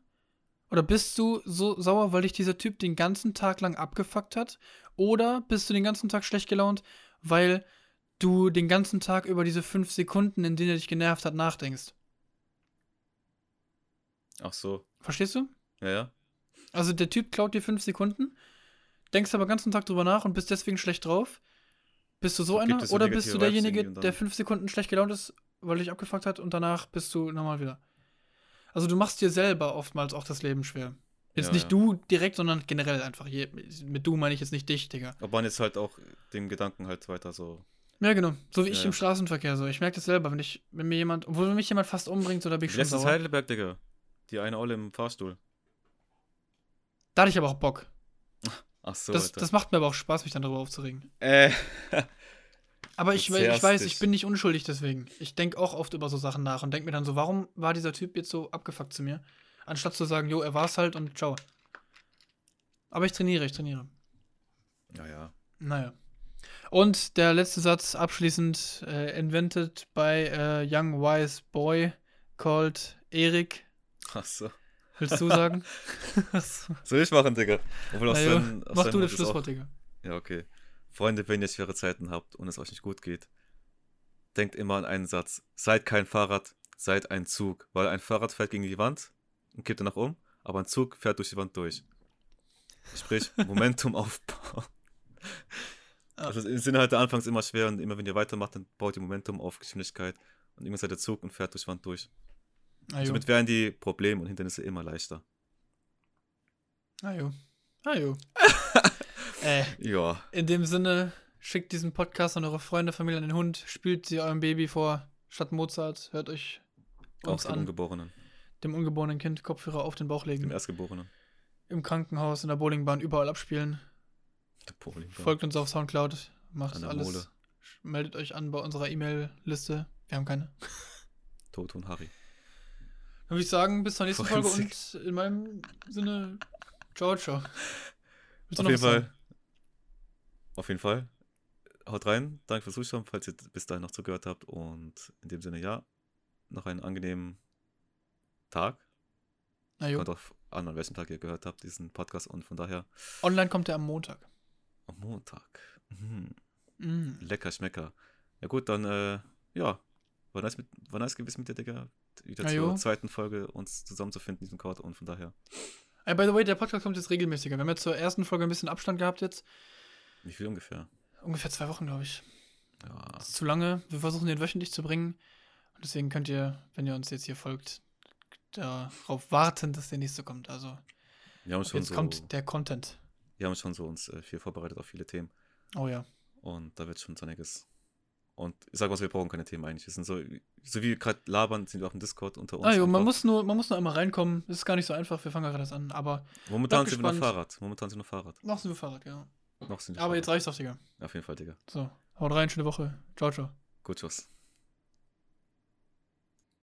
Oder bist du so sauer, weil dich dieser Typ den ganzen Tag lang abgefuckt hat? Oder bist du den ganzen Tag schlecht gelaunt, weil du den ganzen Tag über diese fünf Sekunden, in denen er dich genervt hat, nachdenkst? Ach so. Verstehst du? Ja, ja. Also der Typ klaut dir fünf Sekunden, denkst aber den ganzen Tag drüber nach und bist deswegen schlecht drauf. Bist du so Gibt einer? oder bist du derjenige, der fünf Sekunden schlecht gelaunt ist, weil er dich abgefuckt hat und danach bist du normal wieder? Also du machst dir selber oftmals auch das Leben schwer. Jetzt Ja, nicht ja. du direkt, sondern generell einfach. Je, mit du meine ich jetzt nicht dich, Digga. Aber man jetzt halt auch dem Gedanken halt weiter so. Ja, genau. So wie ich Ja, im ja. Straßenverkehr so. Ich merke das selber, wenn ich, wenn mir jemand, obwohl mich jemand fast umbringt, so da bin ich schon Letztes sauer. Heidelberg, Digga. Die eine Olle im Fahrstuhl. Da hatte ich aber auch Bock. Ach so, das, das macht mir aber auch Spaß, mich dann darüber aufzuregen. äh. Aber ich, ich weiß, dich. ich bin nicht unschuldig deswegen. Ich denke auch oft über so Sachen nach und denke mir dann so, warum war dieser Typ jetzt so abgefuckt zu mir? Anstatt zu sagen, jo, er war's halt und ciao. Aber ich trainiere, ich trainiere. Ja, ja. Naja. Und der letzte Satz abschließend, äh, invented by a young wise boy called Erik. Ach so. Willst du sagen? Achso. Soll ich machen, Digga? Obwohl aus Na jo, deinem- aus Mach du das ist auch- Schlusswort, Digga. Ja, okay. Freunde, wenn ihr schwere Zeiten habt und es euch nicht gut geht, denkt immer an einen Satz. Seid kein Fahrrad, seid ein Zug. Weil ein Fahrrad fährt gegen die Wand und kippt danach um, aber ein Zug fährt durch die Wand durch. Sprich, Momentum aufbauen. Ah. Also im Sinne halt der Anfangs immer schwer und immer wenn ihr weitermacht, dann baut ihr Momentum auf Geschwindigkeit und irgendwann seid der Zug und fährt durch Wand durch. Ah. Somit werden die Probleme und Hindernisse immer leichter. Ah, jo. Ah, jo. äh, Ja, in dem Sinne, schickt diesen Podcast an eure Freunde, Familie, an den Hund, spielt sie eurem Baby vor, statt Mozart, hört euch auch uns dem an, Ungeborenen, dem ungeborenen Kind Kopfhörer auf den Bauch dem legen, Erstgeborenen. im Krankenhaus, in der Bowlingbahn, überall abspielen. Folgt uns auf Soundcloud, macht alles. Mole. Meldet euch an bei unserer E-Mail-Liste. Wir haben keine. Toto und Harry. Dann würde ich sagen, bis zur nächsten Folge Forensik. und in meinem Sinne, ciao, ciao. Willst Auf jeden sagen? Fall. Auf jeden Fall. Haut rein. Danke fürs Zuschauen, falls ihr bis dahin noch zugehört habt. Und in dem Sinne, ja, noch einen angenehmen Tag. Na jo. Kommt auf an, an welchem Tag ihr gehört habt, diesen Podcast. Und von daher Online kommt er am Montag. Montag. Mhm. Mm. Lecker, schmecker. Ja gut, dann, äh, ja. War nice, mit, war nice gewesen mit dir, Digga. Wieder Ja, zur jo. zweiten Folge uns zusammenzufinden, diesen Code. Und von daher, Ey, by the way, der Podcast kommt jetzt regelmäßiger. Wir haben jetzt zur ersten Folge ein bisschen Abstand gehabt jetzt. wie viel ungefähr? Ungefähr zwei Wochen, glaube ich. Ja, Das ist zu lange. Wir versuchen den wöchentlich zu bringen. Und deswegen könnt ihr, wenn ihr uns jetzt hier folgt, darauf warten, dass der nächste kommt. Also schon jetzt so, kommt der Content. Wir haben schon so uns äh, viel vorbereitet auf viele Themen. Oh ja. Und da wird schon so einiges. Und ich sag mal so, wir brauchen keine Themen eigentlich. Wir sind so, so wie wir gerade labern, sind wir auf dem Discord unter uns. Ah, jo, man muss nur, man muss nur einmal reinkommen. Das ist gar nicht so einfach. Wir fangen gerade erst an. Aber Momentan sind wir noch gespannt. Fahrrad. Momentan sind wir noch Fahrrad. noch sind wir Fahrrad, ja. Noch sind wir Aber jetzt Fahrrad. reicht's auch, Digga. Auf jeden Fall, Digga. So, haut rein, schöne Woche. Ciao, ciao. Gut, tschüss.